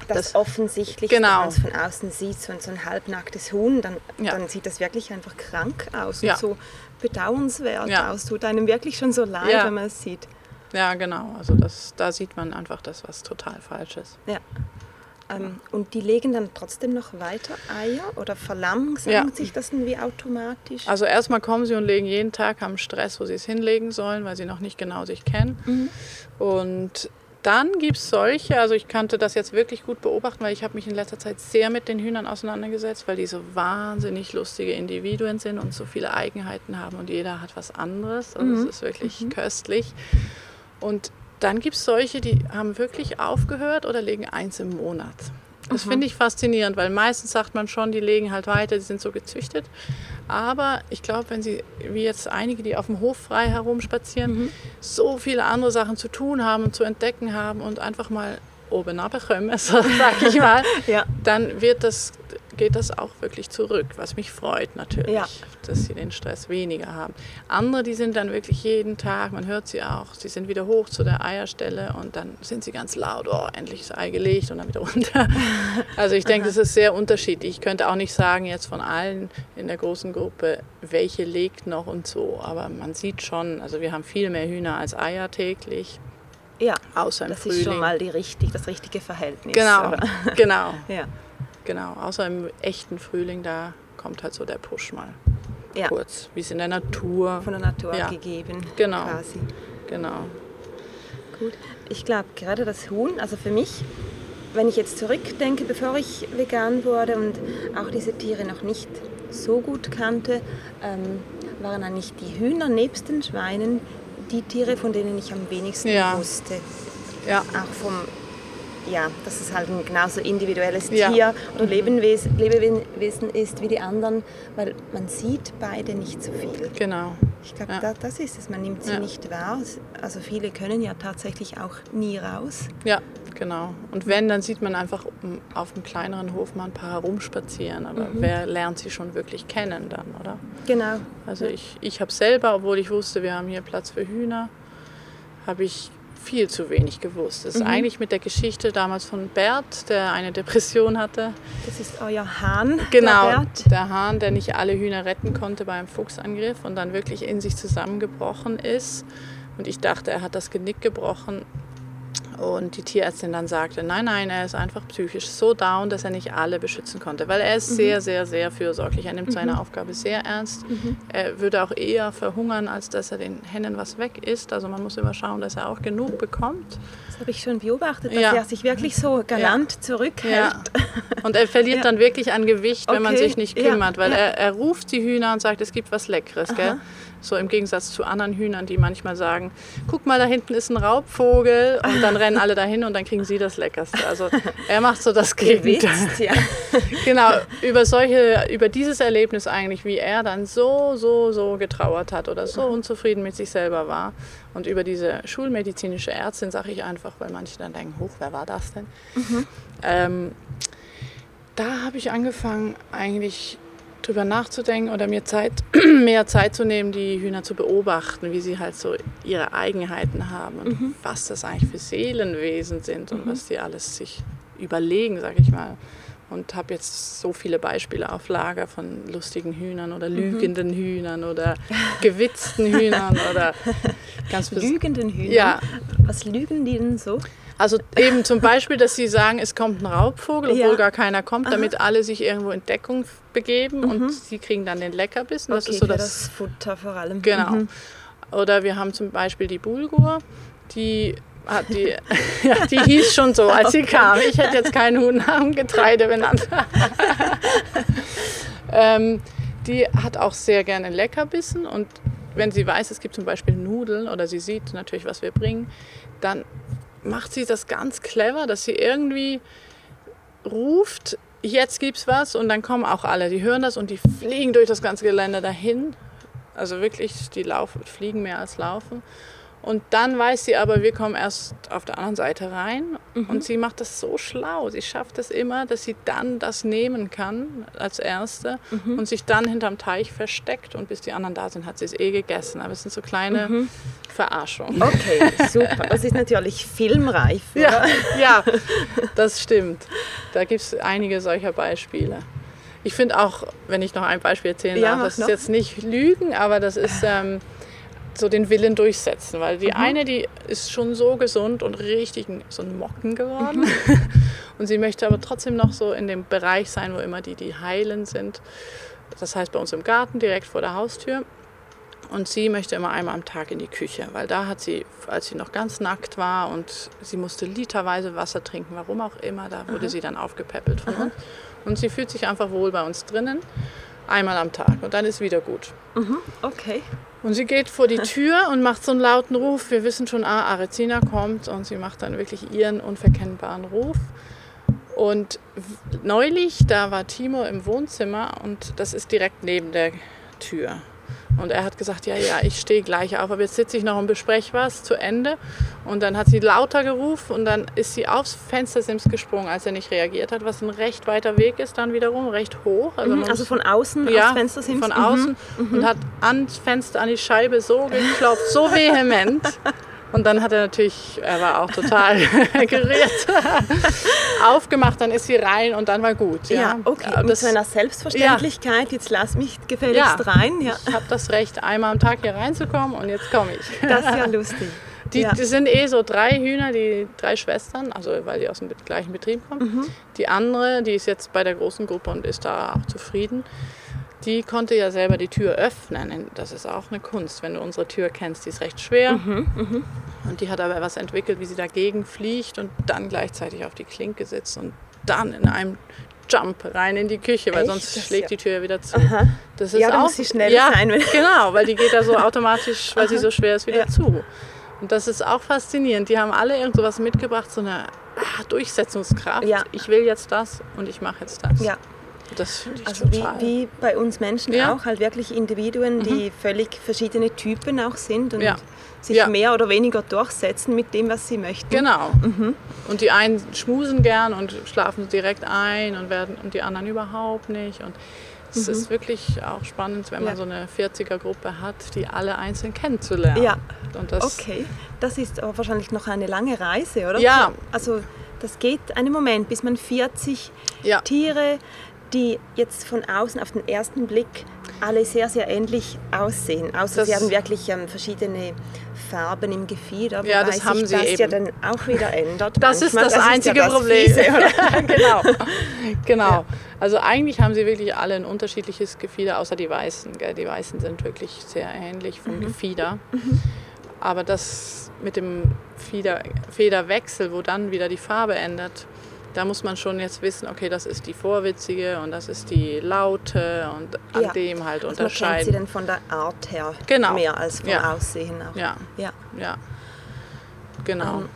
das, Das- Offensichtlichste, Genau. wenn man es von außen sieht, so ein, so ein halbnacktes Huhn, dann, Ja. dann sieht das wirklich einfach krank aus Ja. und so bedauernswert Ja. aus. Tut einem wirklich schon so leid, Ja. wenn man es sieht. Ja, genau. Also das, da sieht man einfach das, was total falsch ist. Ja. Ähm, und die legen dann trotzdem noch weiter Eier oder verlangsamt Ja. sich das dann wie automatisch? Also erstmal kommen sie und legen jeden Tag, haben Stress, wo sie es hinlegen sollen, weil sie noch nicht genau sich kennen. Mhm. Und dann gibt es solche, also ich kannte das jetzt wirklich gut beobachten, weil ich habe mich in letzter Zeit sehr mit den Hühnern auseinandergesetzt, weil die so wahnsinnig lustige Individuen sind und so viele Eigenheiten haben und jeder hat was anderes. Also es ist wirklich köstlich. Und dann gibt es solche, die haben wirklich aufgehört oder legen eins im Monat. Das finde ich faszinierend, weil meistens sagt man schon, die legen halt weiter, die sind so gezüchtet. Aber ich glaube, wenn sie, wie jetzt einige, die auf dem Hof frei herumspazieren, so viele andere Sachen zu tun haben und zu entdecken haben und einfach mal oben (laughs) so sag ich mal, Ja. dann wird das, geht das auch wirklich zurück, was mich freut natürlich, Ja. dass sie den Stress weniger haben. Andere, die sind dann wirklich jeden Tag, man hört sie auch, sie sind wieder hoch zu der Eierstelle und dann sind sie ganz laut, oh, endlich ist Ei gelegt und dann wieder (laughs) runter. Also ich denke, das ist sehr unterschiedlich. Ich könnte auch nicht sagen jetzt von allen in der großen Gruppe, welche legt noch und so, aber man sieht schon, also wir haben viel mehr Hühner als Eier täglich, ja, außer im das Frühling. ist schon mal die richtig, das richtige Verhältnis. Genau, oder? genau. (laughs) Ja. Genau, außer im echten Frühling, da kommt halt so der Push mal ja, kurz, wie es in der Natur. von der Natur Ja. gegeben. Genau. Quasi. Genau. Gut. Ich glaube, gerade das Huhn, also für mich, wenn ich jetzt zurückdenke, bevor ich vegan wurde und auch diese Tiere noch nicht so gut kannte, ähm, waren eigentlich die Hühner nebst den Schweinen die Tiere, von denen ich am wenigsten Ja. wusste. Ja, Auch vom, ja, dass es halt ein genauso individuelles Ja. Tier oder Lebewesen, Lebewesen ist wie die anderen, weil man sieht beide nicht so viel. genau. Ich glaube, Ja. da, das ist es. Man nimmt sie Ja. nicht wahr. Also viele können ja tatsächlich auch nie raus. Ja, genau. Und wenn, dann sieht man einfach auf einem kleineren Hof mal ein paar herumspazieren. Aber Mhm. wer lernt sie schon wirklich kennen dann, oder? Genau. Also ich, ich habe selber, obwohl ich wusste, wir haben hier Platz für Hühner, habe ich viel zu wenig gewusst. Das ist eigentlich mit der Geschichte damals von Bert, der eine Depression hatte. Das ist euer Hahn. Genau, Der Bert. der Hahn, der nicht alle Hühner retten konnte beim Fuchsangriff und dann wirklich in sich zusammengebrochen ist. Und ich dachte, er hat das Genick gebrochen. Und die Tierärztin dann sagte, nein, nein, er ist einfach psychisch so down, dass er nicht alle beschützen konnte. Weil er ist sehr, sehr, sehr fürsorglich. Er nimmt seine Aufgabe sehr ernst. Er würde auch eher verhungern, als dass er den Hennen was weg isst. Also man muss immer schauen, dass er auch genug bekommt. Das habe ich schon beobachtet, dass Ja. er sich wirklich so galant zurückhält. Ja. Und er verliert Ja. dann wirklich an Gewicht, wenn man Okay, sich nicht ja, kümmert, weil ja. er, er ruft die Hühner und sagt, es gibt was Leckeres. So im Gegensatz zu anderen Hühnern, die manchmal sagen, guck mal, da hinten ist ein Raubvogel und dann rennen alle dahin und dann kriegen sie das Leckerste. Also er macht so das Gegenteil. Ja. (laughs) Genau, über solche, über dieses Erlebnis eigentlich, wie er dann so, so, so getrauert hat oder so unzufrieden mit sich selber war. Und über diese schulmedizinische Ärztin sage ich einfach, weil manche dann denken, hoch, wer war das denn? Ähm, da habe ich angefangen, eigentlich drüber nachzudenken oder mir Zeit, (clears throat) mehr Zeit zu nehmen, die Hühner zu beobachten, wie sie halt so ihre Eigenheiten haben und was das eigentlich für Seelenwesen sind und was die alles sich überlegen, sage ich mal. Und habe jetzt so viele Beispiele auf Lager von lustigen Hühnern oder lügenden Hühnern oder gewitzten Hühnern oder (laughs) ganz Lügenden Hühner. Ja. Was lügen die denn so? Also eben zum Beispiel, dass sie sagen, es kommt ein Raubvogel, obwohl Ja. gar keiner kommt, damit alle sich irgendwo in Deckung begeben und sie kriegen dann den Leckerbissen. Das okay, ist so das, das Futter vor allem. Genau. Mhm. Oder wir haben zum Beispiel die Bulgur, die hat die, (laughs) ja, die hieß schon so, als sie kam. Ich hätte jetzt keinen Huhn nach dem Getreide benannt. (laughs) ähm, die hat auch sehr gerne Leckerbissen und wenn sie weiß, es gibt zum Beispiel Nudeln oder sie sieht natürlich, was wir bringen, dann macht sie das ganz clever, dass sie irgendwie ruft, jetzt gibt's was und dann kommen auch alle, die hören das und die fliegen durch das ganze Gelände dahin. Also wirklich, die laufen, fliegen mehr als laufen. Und dann weiß sie aber, wir kommen erst auf der anderen Seite rein. Und sie macht das so schlau. Sie schafft es immer, dass sie dann das nehmen kann als Erste und sich dann hinterm Teich versteckt. Und bis die anderen da sind, hat sie es eh gegessen. Aber es sind so kleine Verarschungen. Okay, super. Das ist natürlich filmreif. Oder? Ja, ja, das stimmt. Da gibt es einige solcher Beispiele. Ich finde auch, wenn ich noch ein Beispiel erzählen darf, das ist noch. jetzt nicht Lügen, aber das ist ähm, so den Willen durchsetzen. Weil Mhm. die eine, die ist schon so gesund und richtig so ein Mocken geworden. Mhm. (laughs) Und sie möchte aber trotzdem noch so in dem Bereich sein, wo immer die, die heilen sind. Das heißt bei uns im Garten, direkt vor der Haustür. Und sie möchte immer einmal am Tag in die Küche, weil da hat sie, als sie noch ganz nackt war und sie musste literweise Wasser trinken, warum auch immer, da wurde sie dann aufgepäppelt von uns. Und sie fühlt sich einfach wohl bei uns drinnen, einmal am Tag und dann ist wieder gut. Okay. Und sie geht vor die Tür und macht so einen lauten Ruf. Wir wissen schon, ah, Arezina kommt und sie macht dann wirklich ihren unverkennbaren Ruf. Und neulich, da war Timo im Wohnzimmer und das ist direkt neben der Tür. Und er hat gesagt, ja, ja, ich stehe gleich auf, aber jetzt sitze ich noch und bespreche was zu Ende. Und dann hat sie lauter gerufen und dann ist sie aufs Fenstersims gesprungen, als er nicht reagiert hat, was ein recht weiter Weg ist dann wiederum, recht hoch. Also muss- von außen ja, aufs Fenster sind von außen und hat ans Fenster, an die Scheibe so geklopft, so vehement. (laughs) Und dann hat er natürlich, er war auch total (laughs) gerührt, aufgemacht, dann ist sie rein und dann war gut. Ja, Ja, okay. Mit das, so einer Selbstverständlichkeit, jetzt lass mich gefälligst Ja. rein. Ja. ich habe das Recht, einmal am Tag hier reinzukommen und jetzt komme ich. Das ist ja lustig. Die, ja. die sind eh so drei Hühner, die drei Schwestern, also weil die aus dem gleichen Betrieb kommen. Mhm. Die andere, die ist jetzt bei der großen Gruppe und ist da auch zufrieden. Die konnte ja selber die Tür öffnen. Das ist auch eine Kunst, wenn du unsere Tür kennst. Die ist recht schwer. Mhm, Und die hat aber was entwickelt, wie sie dagegen fliegt und dann gleichzeitig auf die Klinke sitzt und dann in einem Jump rein in die Küche, weil Echt? sonst Das schlägt ja- die Tür ja wieder zu. Aha. Das ist Ja, auch, muss sie schneller ja, sein, Genau, weil die geht da so (laughs) automatisch, weil sie so schwer ist, wieder Ja. zu. Und das ist auch faszinierend. Die haben alle irgend sowas mitgebracht, so eine ah, Durchsetzungskraft. Ja. Ich will jetzt das und ich mache jetzt das. Ja, Das finde ich also wie, total. wie bei uns Menschen Ja. Mhm. auch, halt wirklich Individuen, die völlig verschiedene Typen auch sind und Ja. sich Ja. mehr oder weniger durchsetzen mit dem, was sie möchten. Genau. Mhm. Und die einen schmusen gern und schlafen direkt ein und, werden, und die anderen überhaupt nicht. Und es ist wirklich auch spannend, wenn man Mhm. So eine 40er-Gruppe hat, die alle einzeln kennenzulernen. Ja. Und das, Okay, das ist aber wahrscheinlich noch eine lange Reise, oder? Ja. Also das geht einen Moment, bis man 40 Ja. Tiere, die jetzt von außen auf den ersten Blick alle sehr, sehr ähnlich aussehen. Außer Das- sie haben wirklich ähm, verschiedene Farben im Gefieder, Ja, das haben sich sie das ja eben. dann auch wieder ändert. Das ist manchmal. das einzige ja das Problem. Fiese, (laughs) genau. (laughs) genau. Also eigentlich haben sie wirklich alle ein unterschiedliches Gefieder, außer die Weißen. Gell? Die Weißen sind wirklich sehr ähnlich vom Mhm. Gefieder. Aber das mit dem Fieder, Federwechsel, wo dann wieder die Farbe ändert, da muss man schon jetzt wissen, okay, das ist die vorwitzige und das ist die laute und an Ja. dem halt Also man kennt sie unterscheiden. dann von der Art her Genau. mehr als vom Ja. Aussehen auch. Ja, Ja. ja. Genau. Ähm,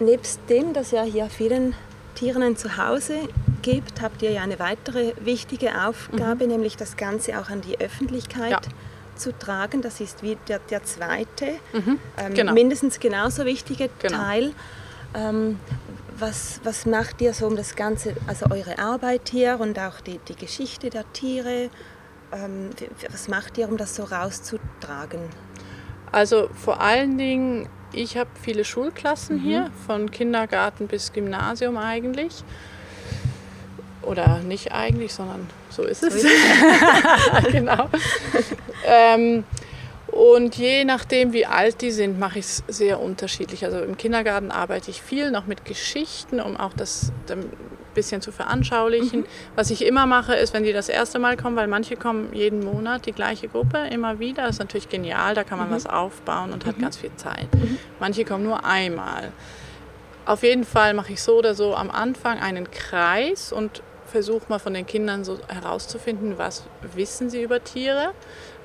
Nebst dem, dass ihr hier vielen Tieren ein Zuhause gibt, habt ihr ja eine weitere wichtige Aufgabe, nämlich das Ganze auch an die Öffentlichkeit Mhm. Ja. zu tragen. Das ist wie der, der zweite, ähm, genau. mindestens genauso wichtige Genau. Teil. Ähm, was, was macht ihr so um das Ganze, also eure Arbeit hier und auch die, die Geschichte der Tiere? Ähm, was macht ihr, um das so rauszutragen? Also vor allen Dingen, ich habe viele Schulklassen hier, von Kindergarten bis Gymnasium eigentlich. Oder nicht eigentlich, sondern so ist es. (laughs) (laughs) genau. ähm, und je nachdem, wie alt die sind, mache ich es sehr unterschiedlich. Also im Kindergarten arbeite ich viel noch mit Geschichten, um auch das ein bisschen zu veranschaulichen. Was ich immer mache, ist, wenn die das erste Mal kommen, weil manche kommen jeden Monat, die gleiche Gruppe, immer wieder. Das ist natürlich genial, da kann man was aufbauen und hat ganz viel Zeit. Manche kommen nur einmal. Auf jeden Fall mache ich so oder so am Anfang einen Kreis und versuche mal von den Kindern so herauszufinden, was wissen sie über Tiere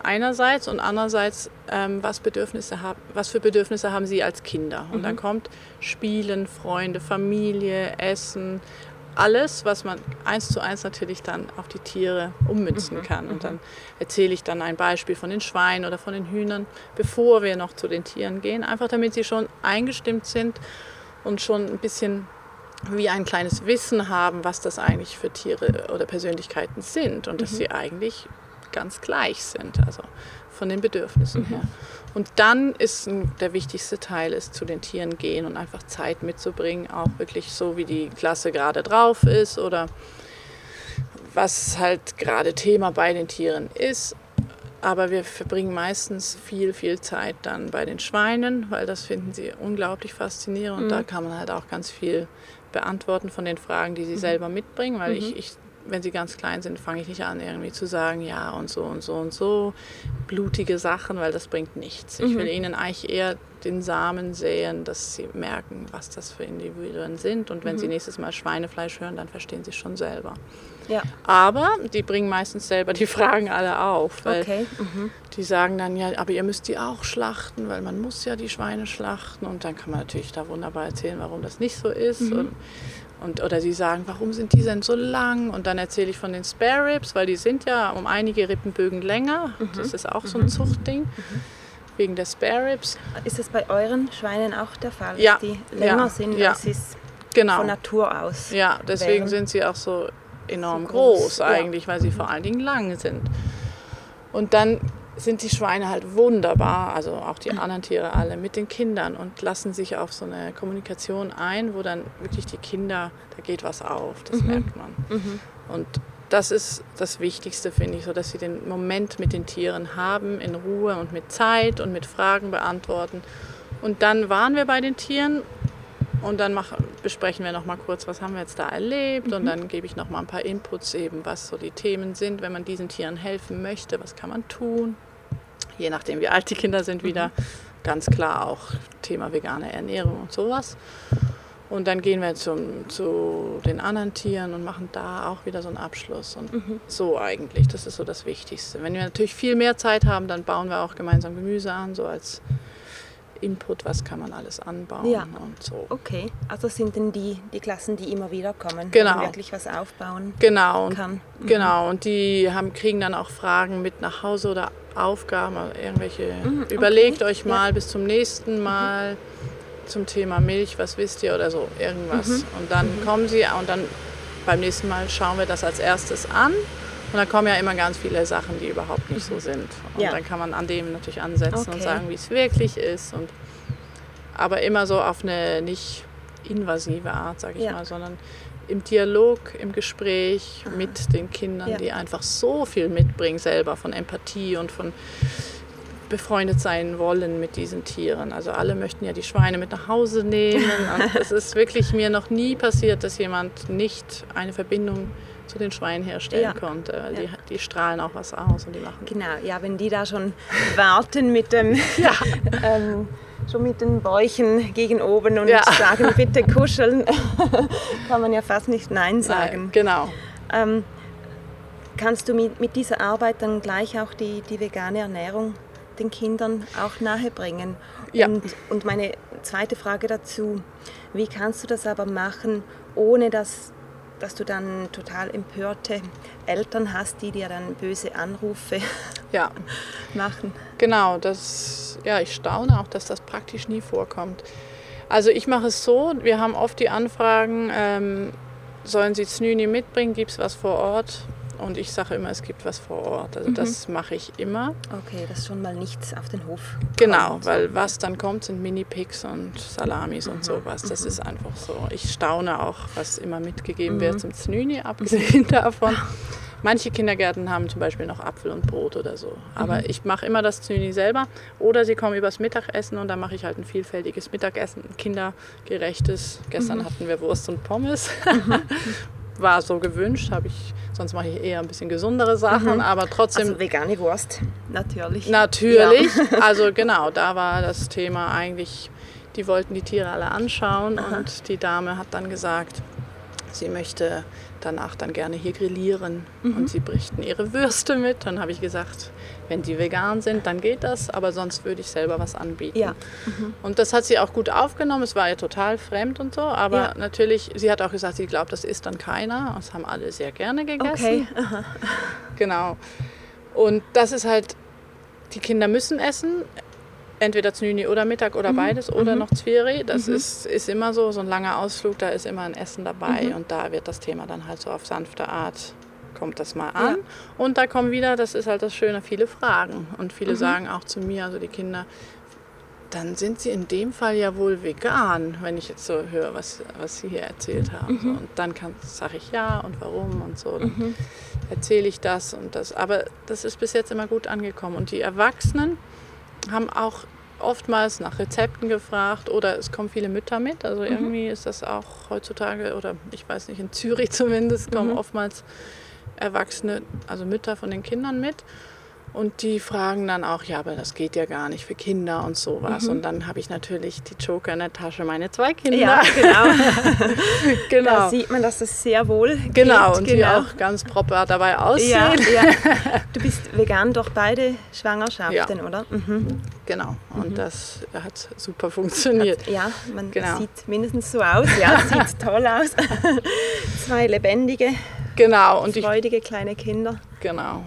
einerseits und andererseits, ähm, was, Bedürfnisse hab, was für Bedürfnisse haben sie als Kinder. Und dann kommt Spielen, Freunde, Familie, Essen, alles, was man eins zu eins natürlich dann auf die Tiere ummünzen kann. Und dann erzähle ich dann ein Beispiel von den Schweinen oder von den Hühnern, bevor wir noch zu den Tieren gehen, einfach damit sie schon eingestimmt sind und schon ein bisschen wie ein kleines Wissen haben, was das eigentlich für Tiere oder Persönlichkeiten sind und dass sie eigentlich ganz gleich sind, also von den Bedürfnissen her. Und dann ist der wichtigste Teil, ist zu den Tieren gehen und einfach Zeit mitzubringen, auch wirklich so, wie die Klasse gerade drauf ist oder was halt gerade Thema bei den Tieren ist. Aber wir verbringen meistens viel, viel Zeit dann bei den Schweinen, weil das finden sie unglaublich faszinierend. Und da kann man halt auch ganz viel beantworten von den Fragen, die sie selber mitbringen, weil ich, ich wenn sie ganz klein sind, fange ich nicht an, irgendwie zu sagen, ja und so und so und so, blutige Sachen, weil das bringt nichts. Ich will ihnen eigentlich eher den Samen säen, dass sie merken, was das für Individuen sind. Und wenn sie nächstes Mal Schweinefleisch hören, dann verstehen sie es schon selber. Ja. Aber die bringen meistens selber die Fragen alle auf, weil Okay. Mhm. die sagen dann ja, aber ihr müsst die auch schlachten, weil man muss ja die Schweine schlachten. Und dann kann man natürlich da wunderbar erzählen, warum das nicht so ist. Und, und, oder sie sagen, warum sind die denn so lang? Und dann erzähle ich von den Spare Ribs, weil die sind ja um einige Rippenbögen länger. Das ist auch so ein Zuchtding. Wegen der Spare Ribs. Ist das bei euren Schweinen auch der Fall, Ja. dass die länger Ja. sind, Ja. als sie es Genau. von Natur aus Ja, deswegen wären? sind sie auch so enorm So groß, groß, ja. eigentlich, weil sie vor allen Dingen lang sind. Und dann sind die Schweine halt wunderbar, also auch die anderen Tiere alle, mit den Kindern und lassen sich auf so eine Kommunikation ein, wo dann wirklich die Kinder, da geht was auf, das merkt man. Und das ist das Wichtigste, finde ich, so dass sie den Moment mit den Tieren haben, in Ruhe und mit Zeit und mit Fragen beantworten. Und dann waren wir bei den Tieren und dann mach, besprechen wir noch mal kurz, was haben wir jetzt da erlebt und dann gebe ich noch mal ein paar Inputs eben, was so die Themen sind, wenn man diesen Tieren helfen möchte, was kann man tun. Je nachdem, wie alt die Kinder sind, wieder ganz klar auch Thema vegane Ernährung und sowas. Und dann gehen wir zum, zu den anderen Tieren und machen da auch wieder so einen Abschluss. Und so eigentlich, das ist so das Wichtigste. Wenn wir natürlich viel mehr Zeit haben, dann bauen wir auch gemeinsam Gemüse an, so als Input, was kann man alles anbauen Ja. und so. Okay, also sind denn die, die Klassen, die immer wieder kommen, Genau. man wirklich was aufbauen Genau, und, kann. genau. Und die haben, kriegen dann auch Fragen mit nach Hause oder Aufgaben, also irgendwelche. Mhm, Überlegt euch mal bis zum nächsten Mal zum Thema Milch, was wisst ihr oder so, irgendwas. Mhm. Und dann kommen sie und dann beim nächsten Mal schauen wir das als erstes an. Und dann kommen ja immer ganz viele Sachen, die überhaupt nicht so sind. Und. Ja. dann kann man an dem natürlich ansetzen und Okay. sagen, wie es wirklich ist. Und, aber immer so auf eine nicht invasive Art, sage ich Ja. mal, sondern im Dialog, im Gespräch mit den Kindern, Ja. die einfach so viel mitbringen selber von Empathie und von befreundet sein wollen mit diesen Tieren. Also alle möchten ja die Schweine mit nach Hause nehmen. (laughs) Und es ist wirklich mir noch nie passiert, dass jemand nicht eine Verbindung zu den Schweinen herstellen Ja. konnte. Weil Ja. die, die strahlen auch was aus und die machen. Genau, ja, wenn die da schon warten mit dem, (laughs) (laughs) ähm, schon mit den Bäuchen gegen oben und Ja. (laughs) sagen, bitte kuscheln, kann man ja fast nicht Nein sagen. Nein, genau. Ähm, kannst du mit, mit dieser Arbeit dann gleich auch die, die vegane Ernährung den Kindern auch nahebringen? Ja. Und, und meine zweite Frage dazu, wie kannst du das aber machen, ohne dass, dass du dann total empörte Eltern hast, die dir dann böse Anrufe (laughs) Ja. machen? Genau, das, ja, ich staune auch, dass das praktisch nie vorkommt. Also ich mache es so, wir haben oft die Anfragen, ähm, sollen Sie Znüni mitbringen, gibt es was vor Ort? Und ich sage immer, es gibt was vor Ort. Also das mache ich immer. Okay, dass schon mal nichts auf den Hof Genau, kommt. weil was dann kommt, sind Mini-Pigs und Salamis und sowas. Das ist einfach so. Ich staune auch, was immer mitgegeben wird zum Znüni, abgesehen (laughs) davon. Manche Kindergärten haben zum Beispiel noch Apfel und Brot oder so. Aber ich mache immer das Znüni selber. Oder sie kommen übers Mittagessen und dann mache ich halt ein vielfältiges Mittagessen, ein kindergerechtes. Gestern hatten wir Wurst und Pommes. (laughs) War so gewünscht, habe ich. Sonst mache ich eher ein bisschen gesundere Sachen, aber trotzdem Also vegane Wurst, natürlich. Natürlich. (laughs) Also genau, da war das Thema eigentlich, die wollten die Tiere alle anschauen und die Dame hat dann gesagt, sie möchte danach dann gerne hier grillieren Mhm. und sie brächten ihre Würste mit. Dann habe ich gesagt, wenn sie vegan sind, dann geht das, aber sonst würde ich selber was anbieten. Ja. Und das hat sie auch gut aufgenommen. Es war ihr total fremd und so, aber Ja. natürlich, sie hat auch gesagt, sie glaubt, das isst dann keiner. Das haben alle sehr gerne gegessen. Okay. Genau. Und das ist halt, die Kinder müssen essen, entweder Znüni oder Mittag oder beides oder noch Zwiri. Das ist, ist immer so, so ein langer Ausflug, da ist immer ein Essen dabei und da wird das Thema dann halt so auf sanfte Art, kommt das mal an. Und da kommen wieder, das ist halt das Schöne, viele Fragen. Und viele sagen auch zu mir, also die Kinder, dann sind sie in dem Fall ja wohl vegan, wenn ich jetzt so höre, was, was sie hier erzählt haben. So, und dann sage ich ja und warum und so. Dann erzähle ich das und das. Aber das ist bis jetzt immer gut angekommen. Und die Erwachsenen haben auch oftmals nach Rezepten gefragt oder es kommen viele Mütter mit. Also irgendwie ist das auch heutzutage, oder ich weiß nicht, in Zürich (laughs) zumindest, kommen oftmals Erwachsene, also Mütter von den Kindern mit. Und die fragen dann auch, ja, aber das geht ja gar nicht für Kinder und sowas. Und dann habe ich natürlich die Joker in der Tasche, meine zwei Kinder. Ja, genau. (laughs) genau. Da sieht man, dass das sehr wohl geht. Genau, und die genau. auch ganz proper dabei aussehen. Ja, ja. (laughs) Du bist vegan durch beide Schwangerschaften, oder? Mhm. Genau, und das hat super funktioniert. Ja, man Genau. sieht mindestens so aus. Ja, (laughs) sieht toll aus. Zwei lebendige, Genau, und ich, freudige kleine Kinder. genau.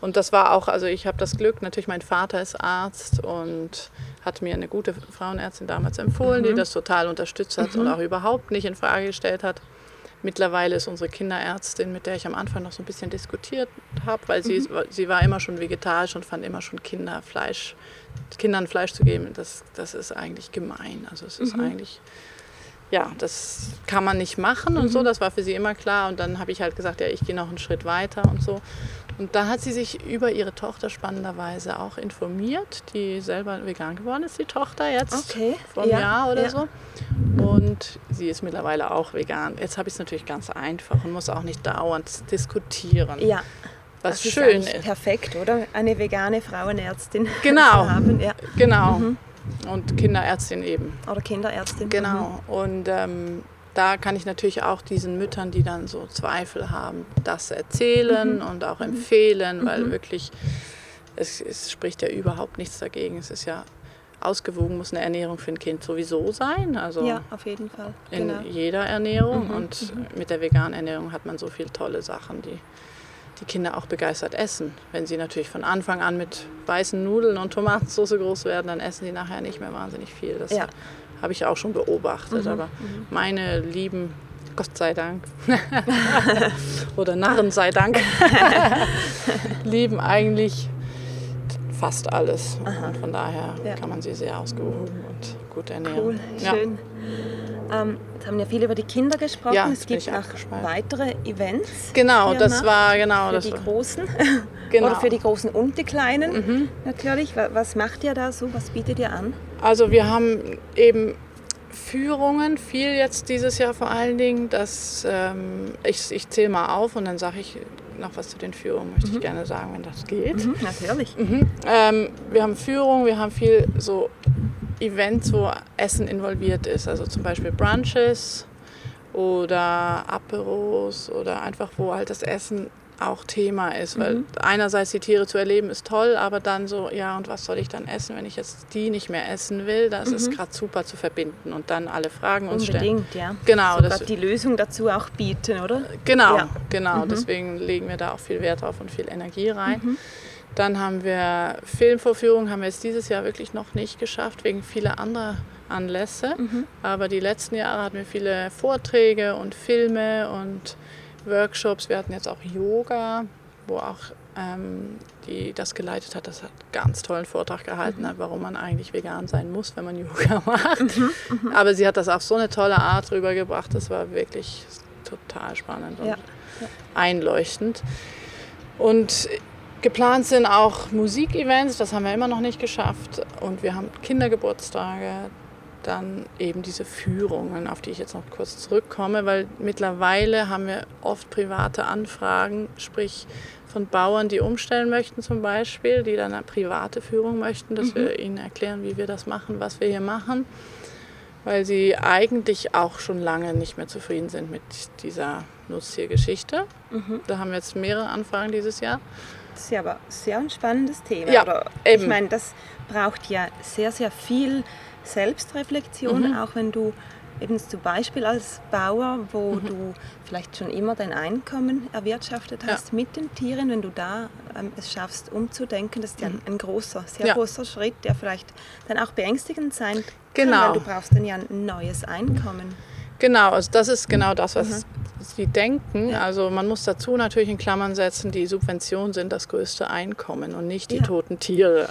Und das war auch, also ich habe das Glück, natürlich mein Vater ist Arzt und hat mir eine gute Frauenärztin damals empfohlen, die das total unterstützt hat und auch überhaupt nicht in Frage gestellt hat. Mittlerweile ist unsere Kinderärztin, mit der ich am Anfang noch so ein bisschen diskutiert habe, weil sie, sie war immer schon vegetarisch und fand immer schon Kinderfleisch, Kindern Fleisch zu geben, das, das ist eigentlich gemein. Also es ist eigentlich, ja, das kann man nicht machen und so, das war für sie immer klar. Und dann habe ich halt gesagt, ja, ich gehe noch einen Schritt weiter und so. Und da hat sie sich über ihre Tochter spannenderweise auch informiert, die selber vegan geworden ist, die Tochter jetzt Okay, vor einem ja, Jahr oder ja. so. Und sie ist mittlerweile auch vegan. Jetzt habe ich es natürlich ganz einfach und muss auch nicht dauernd diskutieren, Ja, was das ist schön eigentlich ist. perfekt, oder? Eine vegane Frauenärztin (laughs) Genau. zu haben. Ja. Genau. Und Kinderärztin eben. Oder Kinderärztin. Genau. Und ähm, da kann ich natürlich auch diesen Müttern, die dann so Zweifel haben, das erzählen und auch empfehlen, weil wirklich, es, es spricht ja überhaupt nichts dagegen. Es ist ja ausgewogen, muss eine Ernährung für ein Kind sowieso sein. Also Mhm. Ja, auf jeden Fall. in Genau. jeder Ernährung. Und mit der veganen Ernährung hat man so viele tolle Sachen, die die Kinder auch begeistert essen. Wenn sie natürlich von Anfang an mit weißen Nudeln und Tomatensauce groß werden, dann essen sie nachher nicht mehr wahnsinnig viel. Das Ja. Habe ich auch schon beobachtet. Aber meine lieben, Gott sei Dank, (laughs) oder Narren sei Dank, (laughs) lieben eigentlich fast alles. Und von daher Ja. kann man sie sehr ausgewogen und gut ernähren. Cool, Ja. schön. Ähm, jetzt haben wir viel über die Kinder gesprochen. Ja, es gibt abgeschweift. weitere Events. Genau, das war genau Für das. die war- Großen Genau. Mhm. oder für die Großen und die Kleinen natürlich. Wa- Was macht ihr da so? Was bietet ihr an? Also wir haben eben Führungen, viel jetzt dieses Jahr vor allen Dingen. Dass, ähm, ich ich zähle mal auf und dann sage ich noch was zu den Führungen, möchte ich gerne sagen, wenn das geht. Natürlich. Ähm, wir haben Führung, wir haben viel so Events, wo Essen involviert ist. Also zum Beispiel Brunches oder Aperos oder einfach, wo halt das Essen auch Thema ist. Weil einerseits die Tiere zu erleben ist toll, aber dann so, ja, und was soll ich dann essen, wenn ich jetzt die nicht mehr essen will? Das ist gerade super zu verbinden und dann alle Fragen uns stellen. Unbedingt, ja. Genau, Sogar das- die Lösung dazu auch bieten, oder? Genau, Ja. genau. Deswegen legen wir da auch viel Wert drauf und viel Energie rein. Dann haben wir Filmvorführungen, haben wir jetzt dieses Jahr wirklich noch nicht geschafft, wegen vieler anderer Anlässe. Aber die letzten Jahre hatten wir viele Vorträge und Filme und Workshops. Wir hatten jetzt auch Yoga, wo auch ähm, die das geleitet hat, das hat einen ganz tollen Vortrag gehalten, warum man eigentlich vegan sein muss, wenn man Yoga (laughs) macht. Aber sie hat das auf so eine tolle Art rübergebracht, das war wirklich total spannend und Ja. einleuchtend. Und geplant sind auch Musikevents, das haben wir immer noch nicht geschafft. Und wir haben Kindergeburtstage, dann eben diese Führungen, auf die ich jetzt noch kurz zurückkomme, weil mittlerweile haben wir oft private Anfragen, sprich von Bauern, die umstellen möchten zum Beispiel, die dann eine private Führung möchten, dass wir ihnen erklären, wie wir das machen, was wir hier machen. weil sie eigentlich auch schon lange nicht mehr zufrieden sind mit dieser Nutztiergeschichte. Mhm. Da haben wir jetzt mehrere Anfragen dieses Jahr. Das ist ja aber sehr ein spannendes Thema. Ja, Oder, eben. Ich meine, das braucht ja sehr, sehr viel Selbstreflexion, Mhm. auch wenn du eben zum Beispiel als Bauer, wo Mhm. du vielleicht schon immer dein Einkommen erwirtschaftet Ja. hast mit den Tieren, wenn du da ähm, es schaffst, umzudenken, das ist ja ein, ein großer, sehr Mhm. Ja. großer Schritt, der vielleicht dann auch beängstigend sein kann, Genau. weil du brauchst dann ja ein neues Einkommen. Genau, also das ist genau das, was Mhm. Sie denken. Ja. Also man muss dazu natürlich in Klammern setzen, die Subventionen sind das größte Einkommen und nicht die Ja. toten Tiere,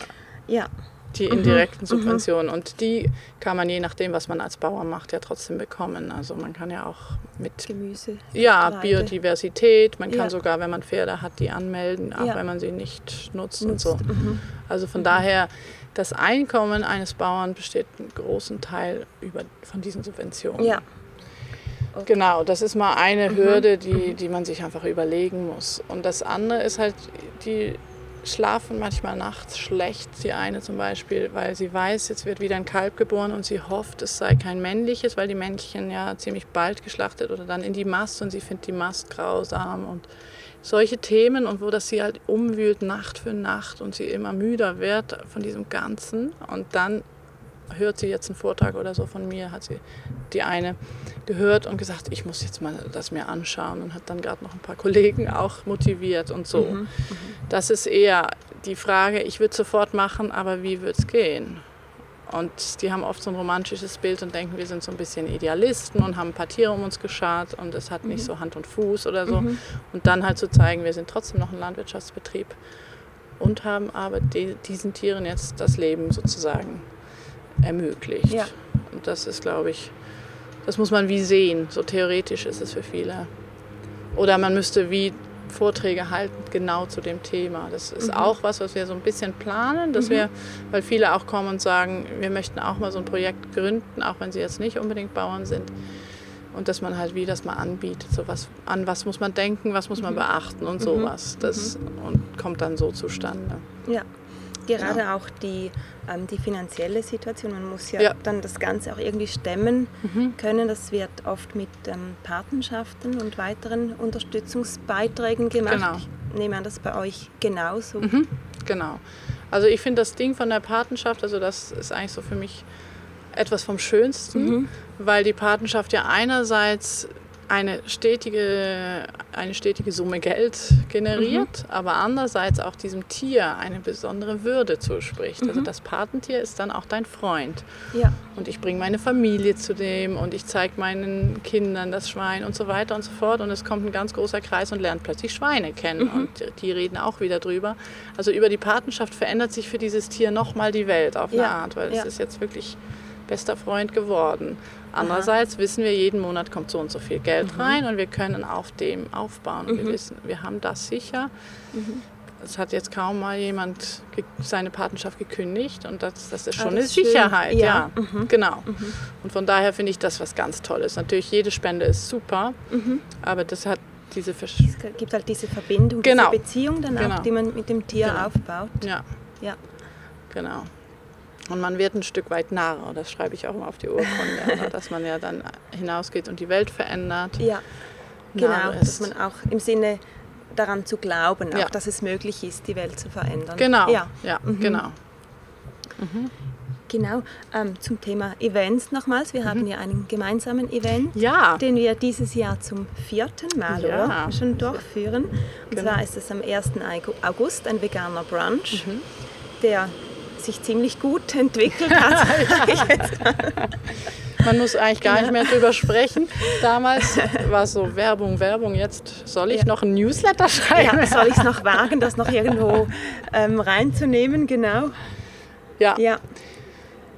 Ja, die indirekten Subventionen. Und die kann man je nachdem, was man als Bauer macht, ja trotzdem bekommen. Also man kann ja auch mit Gemüse. ja, Getreide. Biodiversität, man kann Ja. sogar, wenn man Pferde hat, die anmelden, auch Ja. wenn man sie nicht nutzt, und Nutzt. so. Mhm. Also von daher, das Einkommen eines Bauern besteht einen großen Teil über, von diesen Subventionen. Ja, Genau, das ist mal Mhm. eine Hürde, die, die man sich einfach überlegen muss. Und das andere ist halt, die schlafen manchmal nachts schlecht, die eine zum Beispiel, weil sie weiß, jetzt wird wieder ein Kalb geboren und sie hofft, es sei kein männliches, weil die Männchen ja ziemlich bald geschlachtet oder dann in die Mast und sie findet die Mast grausam und solche Themen und wo das sie halt umwühlt Nacht für Nacht und sie immer müder wird von diesem Ganzen. Und dann hört sie jetzt einen Vortrag oder so von mir, hat sie die eine gehört und gesagt, ich muss jetzt mal das mir anschauen und hat dann gerade noch ein paar Kollegen auch motiviert und so. Das ist eher die Frage, ich würde sofort machen, aber wie wird es gehen? Und die haben oft so ein romantisches Bild und denken, wir sind so ein bisschen Idealisten und haben ein paar Tiere um uns geschart und es hat nicht so Hand und Fuß oder so. Und dann halt zu zeigen, wir sind trotzdem noch ein Landwirtschaftsbetrieb und haben aber die, diesen Tieren jetzt das Leben sozusagen ermöglicht. Ja. Und das ist, glaube ich, das muss man wie sehen. So theoretisch ist es für viele. Oder man müsste wie Vorträge halten, genau zu dem Thema. Das ist auch was, was wir so ein bisschen planen, dass wir, weil viele auch kommen und sagen, wir möchten auch mal so ein Projekt gründen, auch wenn sie jetzt nicht unbedingt Bauern sind. Und dass man halt wie das mal anbietet, so was, an was muss man denken, was muss man beachten und sowas. Das und kommt dann so zustande. Ja, gerade auch die, ähm, die finanzielle Situation. Man muss ja, Ja. dann das Ganze auch irgendwie stemmen können. Das wird oft mit ähm, Patenschaften und weiteren Unterstützungsbeiträgen gemacht. Genau. Ich nehme an, das bei euch genauso. Genau. Also ich finde das Ding von der Patenschaft, also das ist eigentlich so für mich etwas vom Schönsten, weil die Patenschaft ja einerseits eine stetige, eine stetige Summe Geld generiert, aber andererseits auch diesem Tier eine besondere Würde zuspricht. Also das Patentier ist dann auch dein Freund. Ja, Und ich bringe meine Familie zu dem und ich zeige meinen Kindern das Schwein und so weiter und so fort. Und es kommt ein ganz großer Kreis und lernt plötzlich Schweine kennen. Und die reden auch wieder drüber. Also über die Patenschaft verändert sich für dieses Tier nochmal die Welt auf eine Ja, Art, weil ja. es ist jetzt wirklich bester Freund geworden. Andererseits wissen wir, jeden Monat kommt so und so viel Geld Mhm. rein und wir können auf dem aufbauen. Und wir wissen, wir haben das sicher. Mhm. Es hat jetzt kaum mal jemand seine Patenschaft gekündigt und das, das ist Ah, schon das eine ist schön. Sicherheit. Ja. Ja, genau. Und von daher finde ich das was ganz Tolles. Natürlich, jede Spende ist super, aber das hat diese Versch es gibt halt diese Verbindung, Genau. diese Beziehung dann Genau. auch, die man mit dem Tier Genau. aufbaut. Ja, Ja. genau. Und man wird ein Stück weit Narr, das schreibe ich auch immer auf die Urkunde, oder? dass man ja dann hinausgeht und die Welt verändert. Ja, genau, dass man auch im Sinne daran zu glauben, Ja. auch dass es möglich ist, die Welt zu verändern. Genau, Ja, ja, genau. genau. Ähm, zum Thema Events nochmals. Wir haben ja einen gemeinsamen Event, Mhm. Ja, den wir dieses Jahr zum vierten Mal Ja. oder, schon durchführen. Und Genau. zwar ist es am 1. Augu- August ein veganer Brunch, Mhm. der sich ziemlich gut (laughs) entwickelt (laughs) hat. man muss eigentlich gar nicht mehr drüber sprechen. Damals war es so Werbung, Werbung. Jetzt soll ich Ja. noch ein Newsletter schreiben. ja, soll ich es noch wagen, das noch irgendwo ähm, reinzunehmen? Genau. ja. Ja,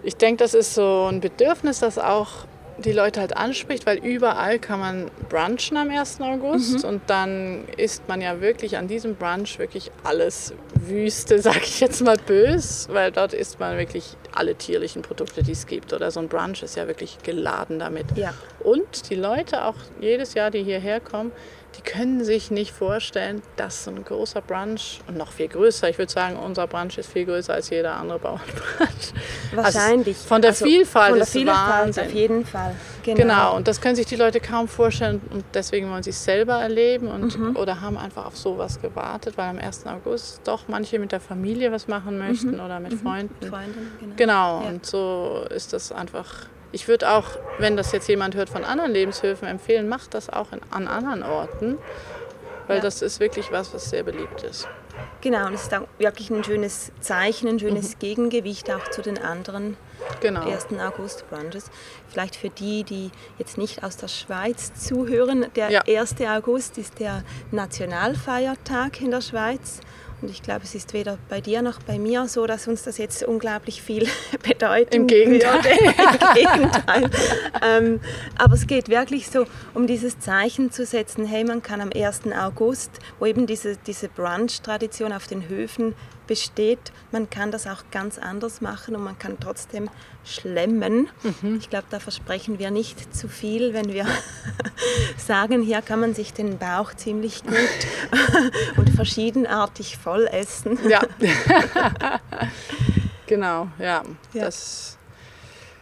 Ich denke, das ist so ein Bedürfnis, das auch die Leute halt anspricht, weil überall kann man brunchen am 1. August und dann isst man ja wirklich an diesem Brunch wirklich alles Wüste, (laughs) sag ich jetzt mal bös, weil dort isst man wirklich alle tierlichen Produkte, die es gibt. Oder so ein Brunch ist ja wirklich geladen damit. ja. Und die Leute auch jedes Jahr, die hierher kommen, die können sich nicht vorstellen, dass so ein großer Brunch und noch viel größer, ich würde sagen, unser Brunch ist viel größer als jeder andere Bauernbrunch. (laughs) Wahrscheinlich. Also von der Also Vielfalt von der ist Vielfalt Wahnsinn. auf jeden Fall. Genau. und das können sich die Leute kaum vorstellen und deswegen wollen sie es selber erleben und, Mhm. oder haben einfach auf sowas gewartet, weil am 1. August doch manche mit der Familie was machen möchten oder mit Freunden. Freundin, genau. Genau, Ja. und so ist das einfach. Ich würde auch, wenn das jetzt jemand hört von anderen Lebenshöfen, empfehlen, macht das auch in, an anderen Orten, weil Ja. das ist wirklich was, was sehr beliebt ist. Genau, und es ist auch wirklich ein schönes Zeichen, ein schönes Gegengewicht auch zu den anderen Genau. 1. August Brunches. Vielleicht für die, die jetzt nicht aus der Schweiz zuhören, der Ja. 1. August ist der Nationalfeiertag in der Schweiz. Und ich glaube, es ist weder bei dir noch bei mir so, dass uns das jetzt unglaublich viel (laughs) bedeuten Im Gegenteil. Im Gegenteil. ähm, aber es geht wirklich so um dieses Zeichen zu setzen, hey, man kann am 1. August, wo eben diese, diese Brunch-Tradition auf den Höfen besteht, man kann das auch ganz anders machen und man kann trotzdem schlemmen. Mhm. Ich glaube, da versprechen wir nicht zu viel, wenn wir (laughs) sagen, hier kann man sich den Bauch ziemlich gut (laughs) und verschiedenartig voll essen. Ja. (laughs) genau, ja. Ja. Das,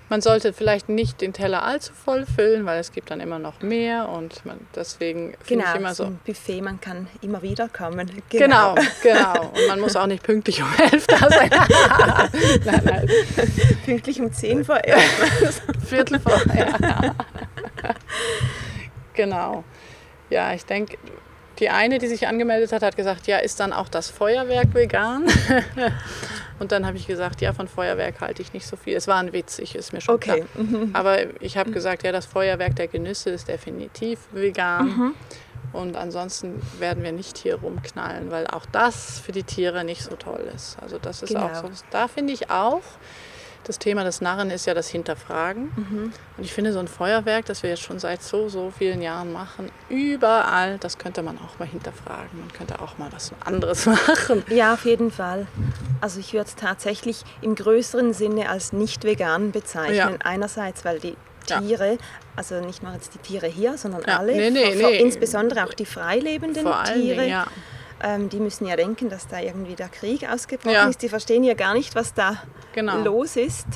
man sollte vielleicht nicht den Teller allzu voll füllen, weil es gibt dann immer noch mehr und man, deswegen finde Genau, ich immer so ein Buffet, man kann immer wieder kommen. Genau, genau. Und man muss auch nicht pünktlich um elf da sein. (laughs) nein, nein. Pünktlich um 10 vor 11. Viertel vor. Ja. genau. Ja, ich denke, die eine, die sich angemeldet hat, hat gesagt, ja, ist dann auch das Feuerwerk vegan? (laughs) Und dann habe ich gesagt, ja, von Feuerwerk halte ich nicht so viel. Es war ein witzig, ist mir schon Okay. klar. Aber ich habe gesagt, ja, das Feuerwerk der Genüsse ist definitiv vegan. Mhm. Und ansonsten werden wir nicht hier rumknallen, weil auch das für die Tiere nicht so toll ist. Also das ist auch Genau. so. Da finde ich auch, das Thema des Narren ist ja das Hinterfragen. Mhm. Und ich finde so ein Feuerwerk, das wir jetzt schon seit so, so vielen Jahren machen, überall, das könnte man auch mal hinterfragen. Man könnte auch mal was anderes (laughs) machen. Ja, auf jeden Fall. Also ich würde es tatsächlich im größeren Sinne als nicht vegan bezeichnen. Ja. Einerseits, weil die Ja. Tiere, also nicht nur jetzt die Tiere hier, sondern Ja. alle, Nee, nee, vor- nee. insbesondere auch die freilebenden Tiere, Dingen, ja. Ähm, die müssen ja denken, dass da irgendwie der Krieg ausgebrochen Ja. ist. Die verstehen ja gar nicht, was da Genau. los ist.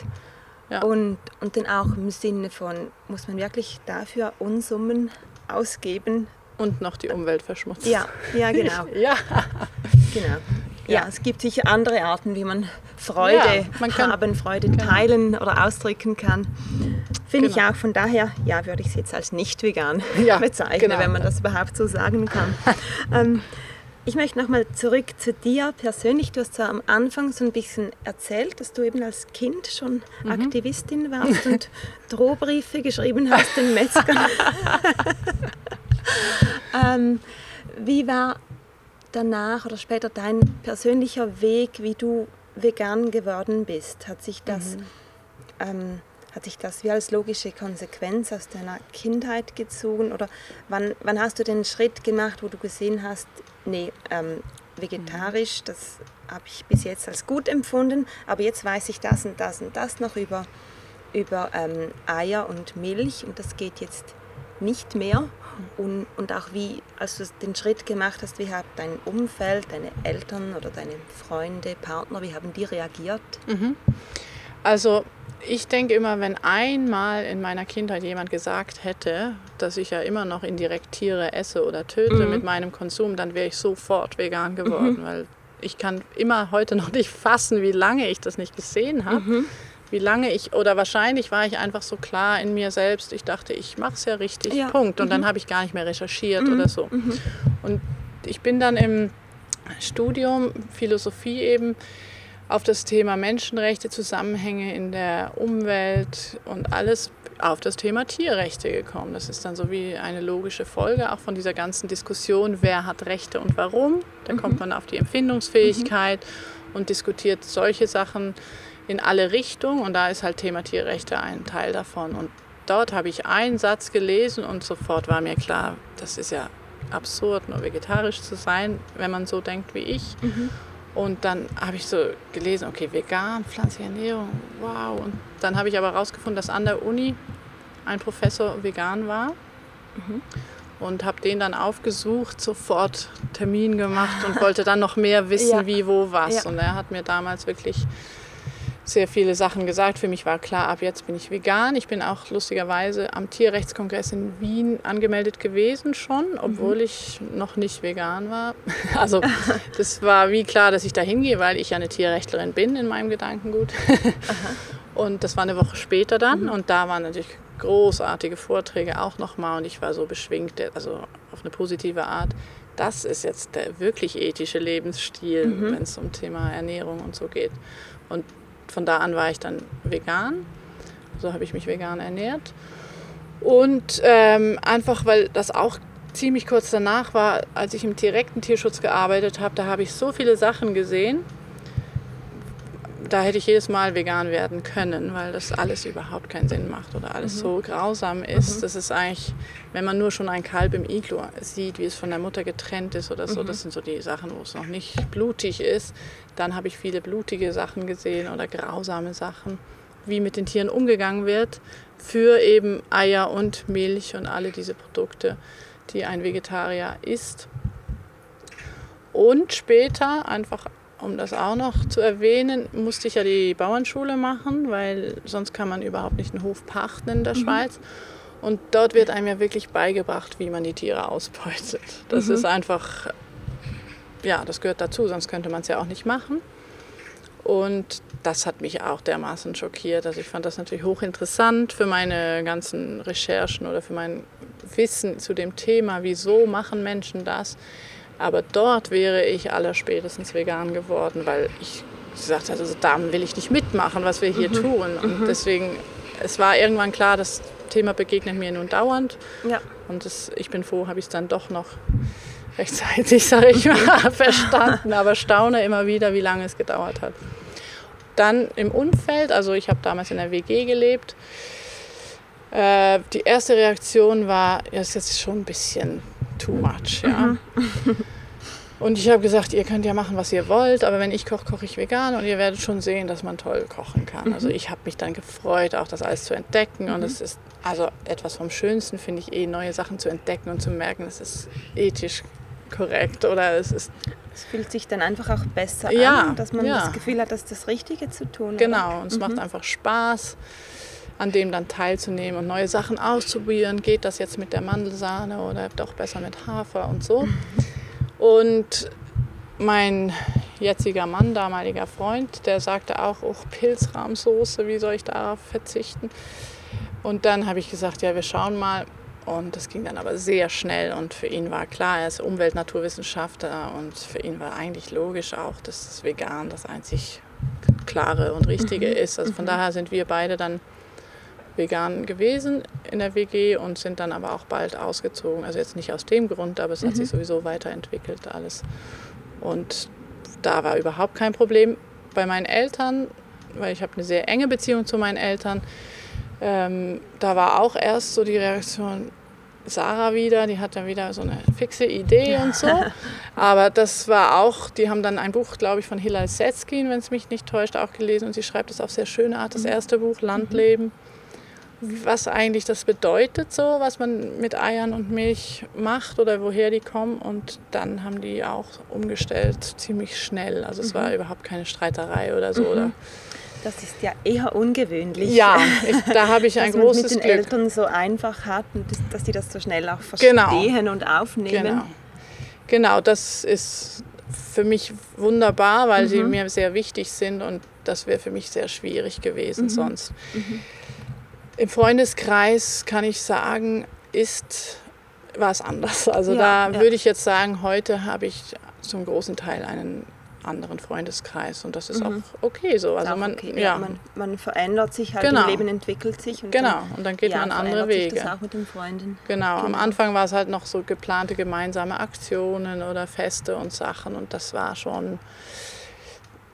Ja. Und, und dann auch im Sinne von, muss man wirklich dafür Unsummen ausgeben? Und noch die Umwelt verschmutzen. Ja, ja, (laughs) genau. Ja, Genau. Ja, Ja. es gibt sicher andere Arten, wie man Freude Ja, man haben, Freude Genau. teilen oder ausdrücken kann. Finde ich Genau. auch. Von daher, ja, würde ich es jetzt als nicht vegan Ja, (laughs) bezeichnen, genau. wenn man das überhaupt so sagen kann. (laughs) ähm, ich möchte nochmal zurück zu dir persönlich. Du hast zwar am Anfang so ein bisschen erzählt, dass du eben als Kind schon Mhm. Aktivistin warst und (laughs) Drohbriefe geschrieben hast den Metzgern. (laughs) ähm, wie war danach oder später dein persönlicher Weg, wie du vegan geworden bist? Hat sich das, ähm, hat sich das wie als logische Konsequenz aus deiner Kindheit gezogen? Oder wann, wann hast du den Schritt gemacht, wo du gesehen hast, nee, ähm, vegetarisch, das habe ich bis jetzt als gut empfunden, aber jetzt weiß ich das und das und das noch über, über ähm, Eier und Milch und das geht jetzt nicht mehr. Und, und auch wie, als du den Schritt gemacht hast, wie hat dein Umfeld, deine Eltern oder deine Freunde, Partner, wie haben die reagiert? Also ich denke immer, wenn einmal in meiner Kindheit jemand gesagt hätte, dass ich ja immer noch indirekt Tiere esse oder töte mit meinem Konsum, dann wäre ich sofort vegan geworden, weil ich kann immer heute noch nicht fassen, wie lange ich das nicht gesehen habe. Wie lange ich, oder wahrscheinlich war ich einfach so klar in mir selbst, ich dachte, ich mache es ja richtig, Ja. Punkt. Und dann habe ich gar nicht mehr recherchiert oder so. Und ich bin dann im Studium Philosophie eben auf das Thema Menschenrechte, Zusammenhänge in der Umwelt und alles auf das Thema Tierrechte gekommen. Das ist dann so wie eine logische Folge auch von dieser ganzen Diskussion, wer hat Rechte und warum. Da kommt man auf die Empfindungsfähigkeit und diskutiert solche Sachen in alle Richtungen und da ist halt Thema Tierrechte ein Teil davon. Und dort habe ich einen Satz gelesen und sofort war mir klar, das ist ja absurd, nur vegetarisch zu sein, wenn man so denkt wie ich. Und dann habe ich so gelesen, okay, vegan, pflanzliche Ernährung, wow. Und dann habe ich aber herausgefunden, dass an der Uni ein Professor vegan war. und habe den dann aufgesucht, sofort Termin gemacht und (laughs) wollte dann noch mehr wissen, Ja. wie, wo, was. Ja. Und er hat mir damals wirklich sehr viele Sachen gesagt. Für mich war klar, ab jetzt bin ich vegan. Ich bin auch lustigerweise am Tierrechtskongress in Wien angemeldet gewesen schon, obwohl ich noch nicht vegan war. (laughs) Also das war wie klar, dass ich da hingehe, weil ich ja eine Tierrechtlerin bin in meinem Gedankengut. (laughs) Und das war eine Woche später dann und da waren natürlich großartige Vorträge auch nochmal und ich war so beschwingt, also auf eine positive Art. Das ist jetzt der wirklich ethische Lebensstil, wenn es um Thema Ernährung und so geht. Und von da an war ich dann vegan. So habe ich mich vegan ernährt. Und ähm, einfach, weil das auch ziemlich kurz danach war, als ich im direkten Tierschutz gearbeitet habe, da habe ich so viele Sachen gesehen. Da hätte ich jedes Mal vegan werden können, weil das alles überhaupt keinen Sinn macht oder alles so grausam ist. Das ist eigentlich, wenn man nur schon ein Kalb im Iglu sieht, wie es von der Mutter getrennt ist oder so, das sind so die Sachen, wo es noch nicht blutig ist. Dann habe ich viele blutige Sachen gesehen oder grausame Sachen, wie mit den Tieren umgegangen wird für eben Eier und Milch und alle diese Produkte, die ein Vegetarier isst. Und später, einfach um das auch noch zu erwähnen, musste ich ja die Bauernschule machen, weil sonst kann man überhaupt nicht einen Hof pachten in der Schweiz. Und dort wird einem ja wirklich beigebracht, wie man die Tiere ausbeutet. Das ist einfach, ja, das gehört dazu, sonst könnte man es ja auch nicht machen. Und das hat mich auch dermaßen schockiert. Also ich fand das natürlich hochinteressant für meine ganzen Recherchen oder für mein Wissen zu dem Thema, wieso machen Menschen das. Aber dort wäre ich allerspätestens vegan geworden, weil ich gesagt habe, also da will ich nicht mitmachen, was wir hier tun. Und deswegen, es war irgendwann klar, das Thema begegnet mir nun dauernd. Ja. Und das, ich bin froh, habe ich es dann doch noch rechtzeitig, (laughs) sage ich mal, (laughs) verstanden. Aber staune immer wieder, wie lange es gedauert hat. Dann im Umfeld, also ich habe damals in der WG gelebt. Äh, die erste Reaktion war, ja, ist jetzt schon ein bisschen too much. Ja. (laughs) Und ich habe gesagt, ihr könnt ja machen, was ihr wollt, aber wenn ich koche, koche ich vegan und ihr werdet schon sehen, dass man toll kochen kann. Also ich habe mich dann gefreut, auch das alles zu entdecken und es ist also etwas vom Schönsten, finde ich, eh neue Sachen zu entdecken und zu merken, es ist ethisch korrekt oder es ist Es fühlt sich dann einfach auch besser Ja, an, dass man ja. das Gefühl hat, das ist das Richtige zu tun. Genau, und es macht einfach Spaß, an dem dann teilzunehmen und neue Sachen auszuprobieren. Geht das jetzt mit der Mandelsahne oder doch besser mit Hafer und so. Und mein jetziger Mann, damaliger Freund, der sagte auch, oh, Pilzrahmsoße, wie soll ich darauf verzichten? Und dann habe ich gesagt, ja, wir schauen mal. Und das ging dann aber sehr schnell und für ihn war klar, er ist Umwelt-Naturwissenschaftler und für ihn war eigentlich logisch auch, dass das Vegan das einzig klare und richtige ist. Also von daher sind wir beide dann vegan gewesen in der WG und sind dann aber auch bald ausgezogen. Also jetzt nicht aus dem Grund, aber es hat sich sowieso weiterentwickelt alles. Und da war überhaupt kein Problem bei meinen Eltern, weil ich habe eine sehr enge Beziehung zu meinen Eltern. Ähm, da war auch erst so die Reaktion, Sarah wieder, die hat dann wieder so eine fixe Idee und so. Aber das war auch, die haben dann ein Buch, glaube ich, von Hilal Setzkin, wenn es mich nicht täuscht, auch gelesen. Und sie schreibt es auf sehr schöne Art, das erste Buch, Landleben. Was eigentlich das bedeutet, so, was man mit Eiern und Milch macht oder woher die kommen. Und dann haben die auch umgestellt, ziemlich schnell. Also es war überhaupt keine Streiterei oder so. Oder Das ist ja eher ungewöhnlich. ja, ich, da habe ich (laughs) ein dass man großes mit den Glück. Eltern so einfach hat und das- dass die das so schnell auch verstehen Genau. und aufnehmen. Genau. genau, das ist für mich wunderbar, weil Mhm. sie mir sehr wichtig sind und das wäre für mich sehr schwierig Mhm. gewesen sonst. Im Freundeskreis kann ich sagen, ist war es anders. Also Ja, da ja. würde ich jetzt sagen, heute habe ich zum großen Teil einen anderen Freundeskreis und das ist auch okay so. Also Auch man, okay, ja, man, man verändert sich halt, Genau. das Leben entwickelt sich. Und genau. Und dann geht ja, man andere verändert sich Wege. das auch mit den Freunden. Genau, am Genau. Anfang war es halt noch so geplante gemeinsame Aktionen oder Feste und Sachen und das war schon,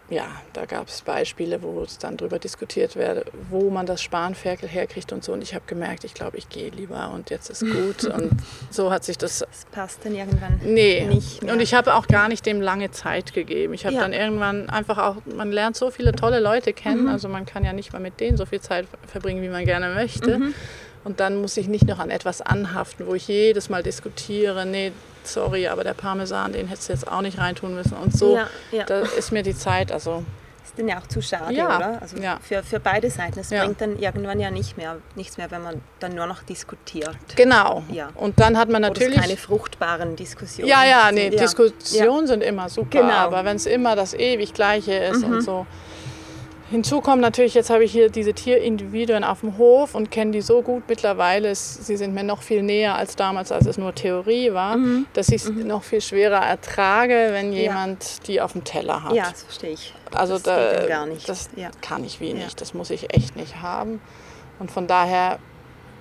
ja, da gab es Beispiele, wo es dann drüber diskutiert werde, wo man das Spanferkel herkriegt und so und ich habe gemerkt, ich glaube, ich gehe lieber und jetzt ist gut (laughs) und so hat sich das, Das passt dann irgendwann nee, nicht mehr. und ich habe auch gar nicht dem lange Zeit gegeben. Ich habe Ja. dann irgendwann einfach auch, man lernt so viele tolle Leute kennen, Mhm. also man kann ja nicht mal mit denen so viel Zeit verbringen, wie man gerne möchte. Mhm. Und dann muss ich nicht noch an etwas anhaften, wo ich jedes Mal diskutiere, nee, sorry, aber der Parmesan, den hättest du jetzt auch nicht reintun müssen. Und so, Ja, ja. da ist mir die Zeit, also Ist dann ja auch zu schade, Ja, oder? Also ja. für, für beide Seiten. Es Ja. bringt dann irgendwann ja nicht mehr, nichts mehr, wenn man dann nur noch diskutiert. genau. Ja. Und dann hat man Oder es natürlich... keine fruchtbaren Diskussionen. Ja, ja, nee, sind. Diskussionen sind immer super, Genau. aber wenn es immer das ewig Gleiche ist und so. Hinzu kommt natürlich, jetzt habe ich hier diese Tierindividuen auf dem Hof und kenne die so gut mittlerweile, sie sind mir noch viel näher als damals, als es nur Theorie war, dass ich es noch viel schwerer ertrage, wenn jemand die auf dem Teller hat. Ja, das verstehe ich. Also das da, gar nicht. das ja. kann ich wie Ja. nicht, das muss ich echt nicht haben. Und von daher,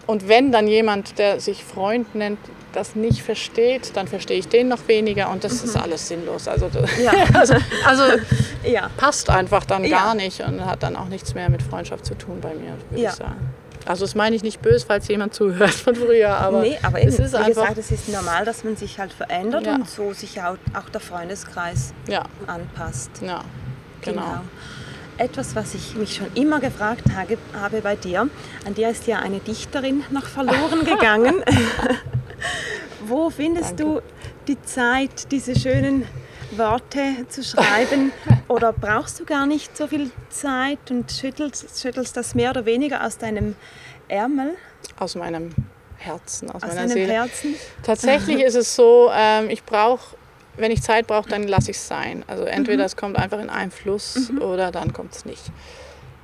und wenn dann jemand, der sich Freund nennt, das nicht versteht, dann verstehe ich den noch weniger und das ist alles sinnlos. Also, Mhm. Ja. (laughs) also, also ja. passt einfach dann Ja. gar nicht und hat dann auch nichts mehr mit Freundschaft zu tun bei mir, würde ich sagen. Also das meine ich nicht böse, falls jemand zuhört von früher, aber, nee, aber eben, es ist wie einfach, gesagt, es ist normal, dass man sich halt verändert und so sich auch, auch der Freundeskreis anpasst. ja, genau. Etwas, was ich mich schon immer gefragt habe, habe bei dir, an dir ist ja eine Dichterin noch verloren (laughs) gegangen. (laughs) Wo findest du die Zeit, diese schönen Worte zu schreiben? (laughs) Oder brauchst du gar nicht so viel Zeit und schüttelst, schüttelst das mehr oder weniger aus deinem Ärmel, Aus meinem Herzen, aus, aus meiner Seele. Herzen? Tatsächlich ist es so, ähm, ich brauche, wenn ich Zeit brauche, dann lasse ich es sein. Also entweder es kommt einfach in einen Fluss oder dann kommt es nicht.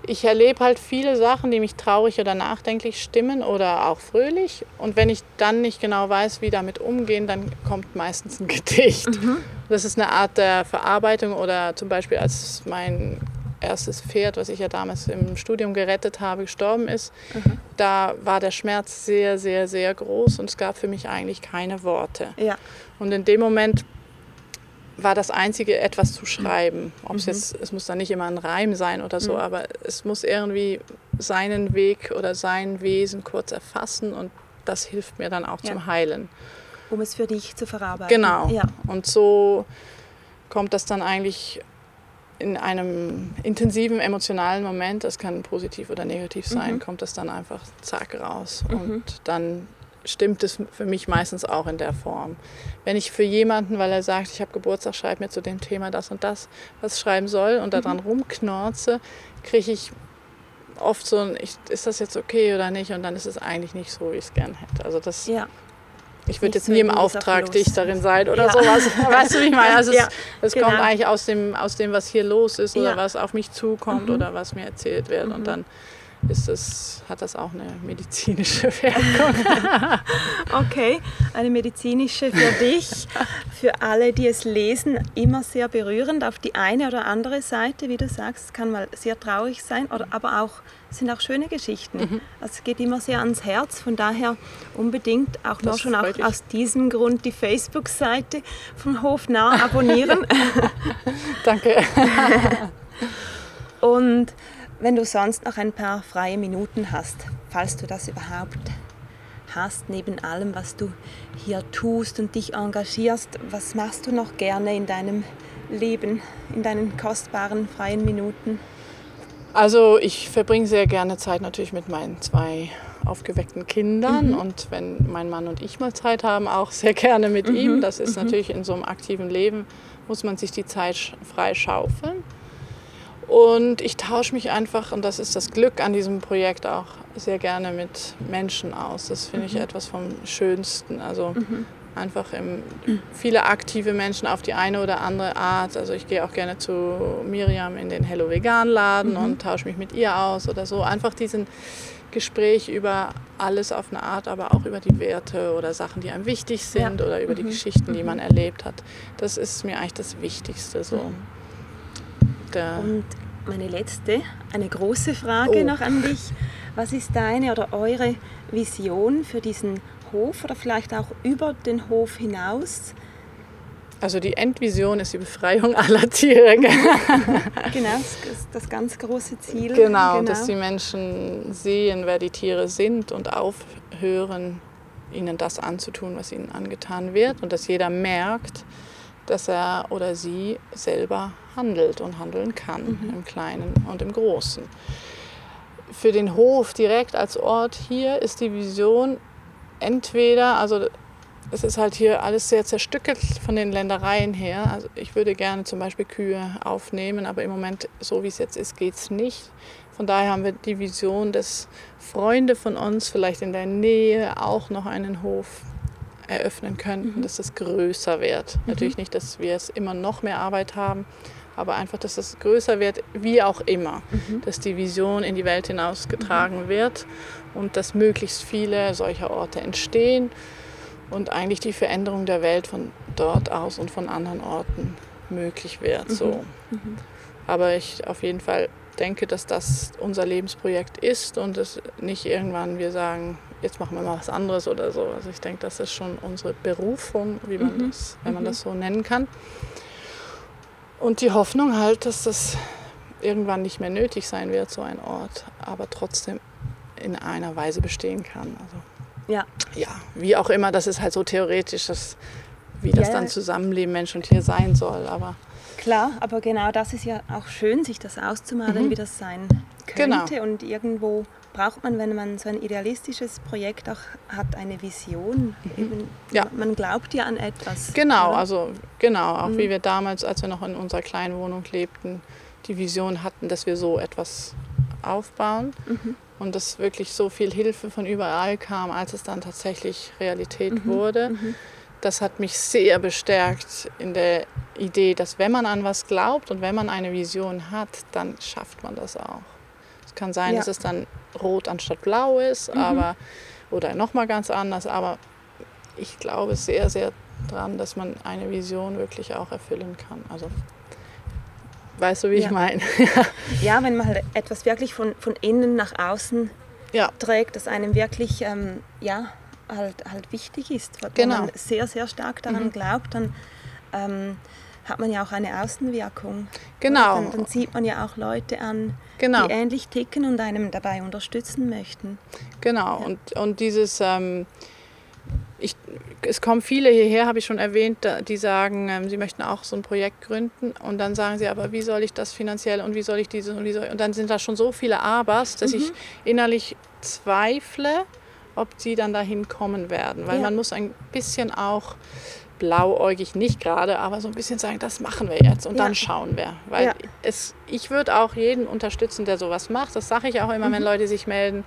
Ich erlebe halt viele Sachen, die mich traurig oder nachdenklich stimmen oder auch fröhlich. Und wenn ich dann nicht genau weiß, wie damit umgehen, dann kommt meistens ein Gedicht. Das ist eine Art der Verarbeitung oder zum Beispiel als mein erstes Pferd, was ich ja damals im Studium gerettet habe, gestorben ist, da war der Schmerz sehr, sehr, sehr groß und es gab für mich eigentlich keine Worte. Ja, Und in dem Moment war das Einzige, etwas zu schreiben. Ob es jetzt, es muss dann nicht immer ein Reim sein oder so, aber es muss irgendwie seinen Weg oder sein Wesen kurz erfassen und das hilft mir dann auch Ja. zum Heilen. um es für dich zu verarbeiten. Genau. Ja. Und so kommt das dann eigentlich in einem intensiven emotionalen Moment, das kann positiv oder negativ sein, kommt das dann einfach zack raus. Und dann stimmt es für mich meistens auch in der Form. Wenn ich für jemanden, weil er sagt, ich habe Geburtstag, schreib mir zu dem Thema das und das, was schreiben soll und daran rumknorze, kriege ich oft so ein, ich, ist das jetzt okay oder nicht? Und dann ist es eigentlich nicht so, wie ich es gern hätte. Also das ja. ich würde jetzt nie im Auftrag. Dichterin sein oder Ja. sowas. (laughs) Weißt du, wie ich meine? Also Ja, es, es genau. kommt eigentlich aus dem, aus dem, was hier los ist oder. Mhm. was auf mich zukommt oder was mir erzählt wird. Und dann ist es, hat das auch eine medizinische (laughs) Wirkung. (laughs) Okay, eine medizinische für dich, für alle, die es lesen, immer sehr berührend auf die eine oder andere Seite, wie du sagst, es kann mal sehr traurig sein, oder, aber auch es sind auch schöne Geschichten. Mhm. Also es geht immer sehr ans Herz, von daher unbedingt auch nur Das schon auch aus diesem Grund die Facebook-Seite von Hofnah abonnieren. (laughs) Danke. Und wenn du sonst noch ein paar freie Minuten hast, falls du das überhaupt hast, neben allem, was du hier tust und dich engagierst, was machst du noch gerne in deinem Leben, in deinen kostbaren freien Minuten? Also ich verbringe sehr gerne Zeit natürlich mit meinen zwei aufgeweckten Kindern und wenn mein Mann und ich mal Zeit haben, auch sehr gerne mit ihm. Das ist natürlich in so einem aktiven Leben, muss man sich die Zeit sch- frei schaufeln. Und ich tausche mich einfach, und das ist das Glück an diesem Projekt auch, sehr gerne mit Menschen aus. Das finde ich etwas vom Schönsten. Also einfach im, viele aktive Menschen auf die eine oder andere Art. Also ich gehe auch gerne zu Miriam in den Hello Vegan Laden und tausche mich mit ihr aus oder so. Einfach diesen Gespräch über alles auf eine Art, aber auch über die Werte oder Sachen, die einem wichtig sind oder über die Geschichten, die man erlebt hat. Das ist mir eigentlich das Wichtigste. So. Der, Und meine letzte, eine große Frage Oh. noch an dich. Was ist deine oder eure Vision für diesen Hof oder vielleicht auch über den Hof hinaus? also die Endvision ist die Befreiung (laughs) aller Tiere. (laughs) Genau, das, das ganz große Ziel. Genau, dass die Menschen sehen, wer die Tiere sind und aufhören, ihnen das anzutun, was ihnen angetan wird und dass jeder merkt, dass er oder sie selber handelt und handeln kann, im Kleinen und im Großen. für den Hof direkt als Ort hier ist die Vision entweder, also es ist halt hier alles sehr zerstückelt von den Ländereien her. Also ich würde gerne zum Beispiel Kühe aufnehmen, aber im Moment, so wie es jetzt ist, geht es nicht. Von daher haben wir die Vision, dass Freunde von uns vielleicht in der Nähe auch noch einen Hof eröffnen könnten, mhm. dass es größer wird. Mhm. Natürlich nicht, dass wir es immer noch mehr Arbeit haben, aber einfach, dass es größer wird, wie auch immer, mhm. dass die Vision in die Welt hinausgetragen mhm. wird und dass möglichst viele solcher Orte entstehen und eigentlich die Veränderung der Welt von dort aus und von anderen Orten möglich wird. Mhm. So. Mhm. Aber ich auf jeden Fall denke, dass das unser Lebensprojekt ist und es nicht irgendwann wir sagen, jetzt machen wir mal was anderes oder so. Also ich denke, das ist schon unsere Berufung, wie man mhm. das, wenn man mhm. das so nennen kann. Und die Hoffnung halt, dass das irgendwann nicht mehr nötig sein wird, so ein Ort, aber trotzdem in einer Weise bestehen kann. Also ja. Ja, wie auch immer, das ist halt so theoretisch, dass, wie das ja. dann Zusammenleben Mensch und Tier sein soll. Aber Klar, aber genau das ist ja auch schön, sich das auszumalen, mhm. wie das sein könnte. Genau. Und irgendwo braucht man, wenn man so ein idealistisches Projekt auch hat, eine Vision. Mhm. Eben, ja. Man glaubt ja an etwas. Genau, oder? also genau, auch mhm. wie wir damals, als wir noch in unserer kleinen Wohnung lebten, die Vision hatten, dass wir so etwas aufbauen. Mhm und dass wirklich so viel Hilfe von überall kam, als es dann tatsächlich Realität mhm. wurde. Mhm. Das hat mich sehr bestärkt in der Idee, dass wenn man an was glaubt und wenn man eine Vision hat, dann schafft man das auch. Es kann sein, ja. dass es dann rot anstatt blau ist, mhm. aber oder noch mal ganz anders, aber ich glaube sehr, sehr daran, dass man eine Vision wirklich auch erfüllen kann. Also Weißt du, wie ja. ich meine? (laughs) ja, wenn man halt etwas wirklich von, von innen nach außen ja. trägt, das einem wirklich ähm, ja, halt, halt wichtig ist, wenn genau. man sehr, sehr stark daran mhm. glaubt, dann ähm, hat man ja auch eine Außenwirkung. Genau. Dann, dann, zieht man ja auch Leute an, genau. die ähnlich ticken und einem dabei unterstützen möchten. Genau, ja. und, und dieses... Ähm, ich, es kommen viele hierher, habe ich schon erwähnt, die sagen, ähm, sie möchten auch so ein Projekt gründen und dann sagen sie, aber wie soll ich das finanziell und wie soll ich dieses und wie soll ich, und dann sind da schon so viele Abers, dass mhm. ich innerlich zweifle, ob sie dann dahin kommen werden, weil ja. man muss ein bisschen auch blauäugig nicht gerade, aber so ein bisschen sagen, das machen wir jetzt und ja. dann schauen wir. Weil ja. es, ich würde auch jeden unterstützen, der sowas macht. Das sage ich auch immer, mhm. wenn Leute sich melden.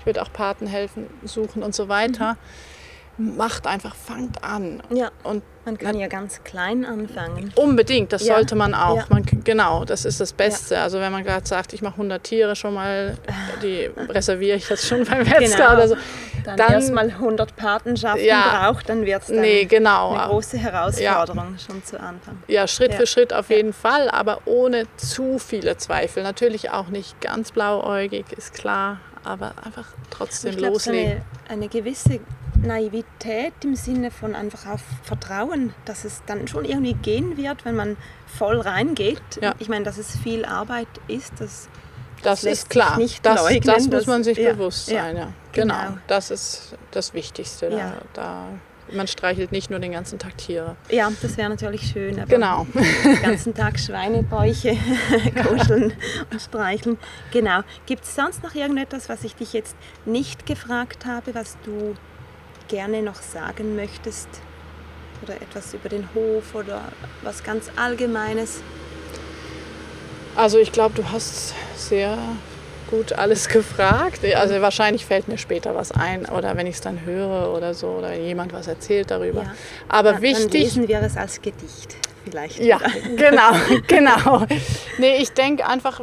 Ich würde auch Paten helfen, suchen und so weiter. Mhm macht einfach, fangt an. Ja. Und man kann ja ganz klein anfangen. Unbedingt, das ja. sollte man auch. Ja. Man, genau, das ist das Beste. Ja. Also wenn man gerade sagt, ich mache 100 Tiere schon mal, die (laughs) reserviere ich jetzt schon beim Metzger genau. oder so. Dann, dann erstmal 100 Patenschaften braucht, dann wird es nee, genau. eine große Herausforderung schon zu Anfang. Ja, Schritt für Schritt auf jeden Fall, aber ohne zu viele Zweifel. Natürlich auch nicht ganz blauäugig, ist klar, aber einfach trotzdem ich glaub, loslegen. So eine, eine gewisse Naivität im Sinne von einfach auf Vertrauen, dass es dann schon irgendwie gehen wird, wenn man voll reingeht. Ja. Ich meine, dass es viel Arbeit ist, das, das, das ist klar. Nicht das, leugnen, das muss man sich ja, bewusst sein. Ja. Genau. genau. das ist das Wichtigste. Da, da, man streichelt nicht nur den ganzen Tag Tiere. Ja, das wäre natürlich schön. Genau. Den ganzen Tag Schweinebäuche (laughs) kuscheln und streicheln. Genau. Gibt es sonst noch irgendetwas, was ich dich jetzt nicht gefragt habe, was du gerne noch sagen möchtest? Oder etwas über den Hof oder was ganz Allgemeines? Also ich glaube, du hast sehr gut alles (laughs) gefragt. Also wahrscheinlich fällt mir später was ein oder wenn ich es dann höre oder so oder jemand was erzählt darüber. Ja. Aber dann, wichtig. Dann lesen wir es als Gedicht vielleicht. Ja, (laughs) genau, (laughs) genau. Nee, ich denke einfach,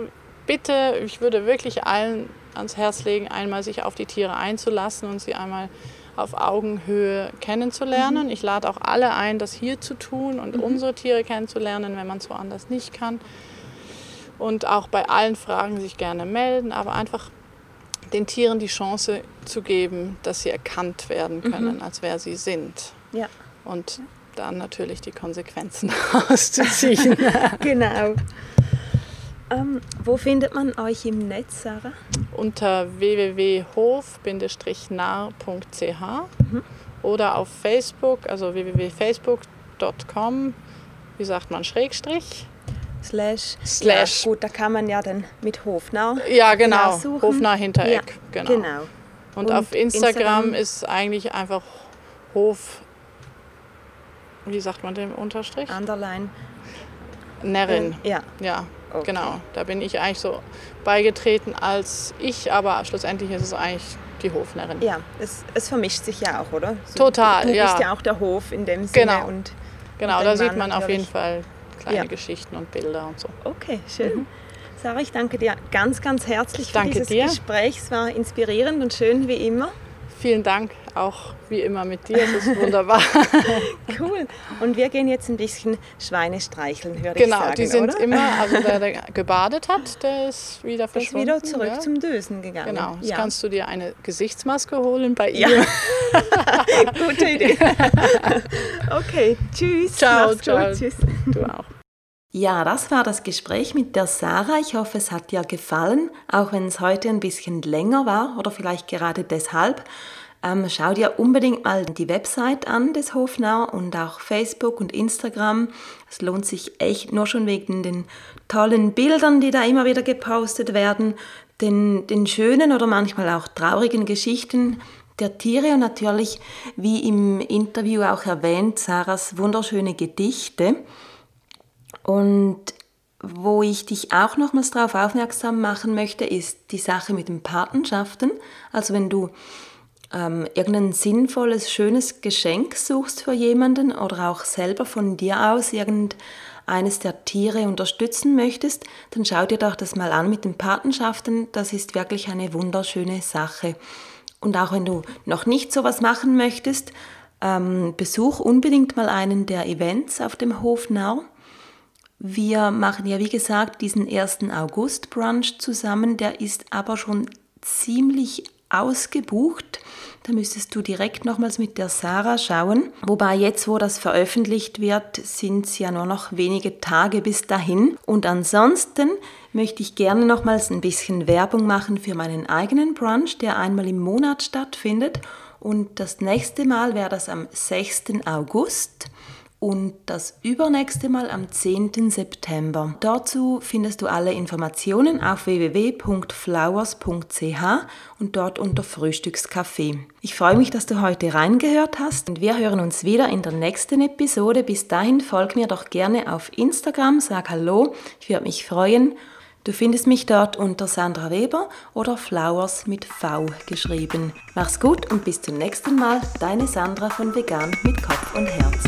bitte, ich würde wirklich allen ans Herz legen, einmal sich auf die Tiere einzulassen und sie einmal auf Augenhöhe kennenzulernen. Mhm. Ich lade auch alle ein, das hier zu tun und mhm. unsere Tiere kennenzulernen, wenn man es woanders nicht kann. Und auch bei allen Fragen sich gerne melden, aber einfach den Tieren die Chance zu geben, dass sie erkannt werden mhm. können, mhm. als wer sie sind. Ja. Und dann natürlich die Konsequenzen (laughs) auszuziehen. (laughs) genau. Ähm, wo findet man euch im Netz, Sarah? Unter www.hof-narr.ch mhm. oder auf Facebook, also www.facebook.com, wie sagt man, Schrägstrich? slash. Slash. Ja, gut, da kann man ja dann mit Hofnau. Ja, genau. nachsuchen. Hofnah Hintereck. Ja, genau. genau. Und, Und auf Instagram, Instagram? ist eigentlich einfach Hof. Wie sagt man dem Unterstrich? Underline. Närrin. Ja, Ja, Okay. genau. Da bin ich eigentlich so beigetreten als ich, aber schlussendlich ist es eigentlich die Hofnärrin. ja. Es, es vermischt sich ja auch, oder? So, Total, du, du ja. bist ja auch der Hof in dem Sinne. Genau. Und, Genau, und da sieht man auf jeden. Fall kleine Ja. Geschichten und Bilder und so. Okay, schön. Sarah, ich danke dir ganz, ganz herzlich Ich für dieses dir. Gespräch. Es war inspirierend und schön wie immer. Vielen Dank auch wie immer mit dir. Es ist wunderbar. (laughs) Cool. Und wir gehen jetzt ein bisschen Schweine streicheln, ich genau, sagen, die sind oder? immer, also (laughs) der, der gebadet hat, der ist wieder Der ist verschwunden. wieder zurück ja. zum Dösen gegangen. Genau, jetzt ja. kannst du dir eine Gesichtsmaske holen bei Ja. ihr. (laughs) Gute Idee. okay, tschüss. Ciao, ciao. Tschüss. Du auch. Ja, das war das Gespräch mit der Sarah. Ich hoffe, es hat dir gefallen, auch wenn es heute ein bisschen länger war oder vielleicht gerade deshalb. Ähm, schau dir unbedingt mal die Website an des Hofnau und auch Facebook und Instagram. Es lohnt sich echt nur schon wegen den tollen Bildern, die da immer wieder gepostet werden, den, den schönen oder manchmal auch traurigen Geschichten der Tiere und natürlich, wie im Interview auch erwähnt, Sarahs wunderschöne Gedichte. Und wo ich dich auch nochmals darauf aufmerksam machen möchte, ist die Sache mit den Patenschaften. Also wenn du ähm, irgendein sinnvolles, schönes Geschenk suchst für jemanden oder auch selber von dir aus irgendeines der Tiere unterstützen möchtest, dann schau dir doch das mal an mit den Patenschaften. Das ist wirklich eine wunderschöne Sache. Und auch wenn du noch nicht sowas machen möchtest, ähm, besuch unbedingt mal einen der Events auf dem Hof Nau. Wir machen ja, wie gesagt, diesen 1. August Brunch zusammen. Der ist aber schon ziemlich ausgebucht. Da müsstest du direkt nochmals mit der Sarah schauen. Wobei jetzt, wo das veröffentlicht wird, sind es ja nur noch wenige Tage bis dahin. Und ansonsten möchte ich gerne nochmals ein bisschen Werbung machen für meinen eigenen Brunch, der einmal im Monat stattfindet. Und das nächste Mal wäre das am 6. August und das übernächste Mal am 10. September. Dazu findest du alle Informationen auf www.flowers.ch und dort unter Frühstückscafé. Ich freue mich, dass du heute reingehört hast und wir hören uns wieder in der nächsten Episode. Bis dahin folg mir doch gerne auf Instagram, sag Hallo, ich würde mich freuen. Du findest mich dort unter Sandra Weber oder Flowers mit V geschrieben. Mach's gut und bis zum nächsten Mal, deine Sandra von Vegan mit Kopf und Herz.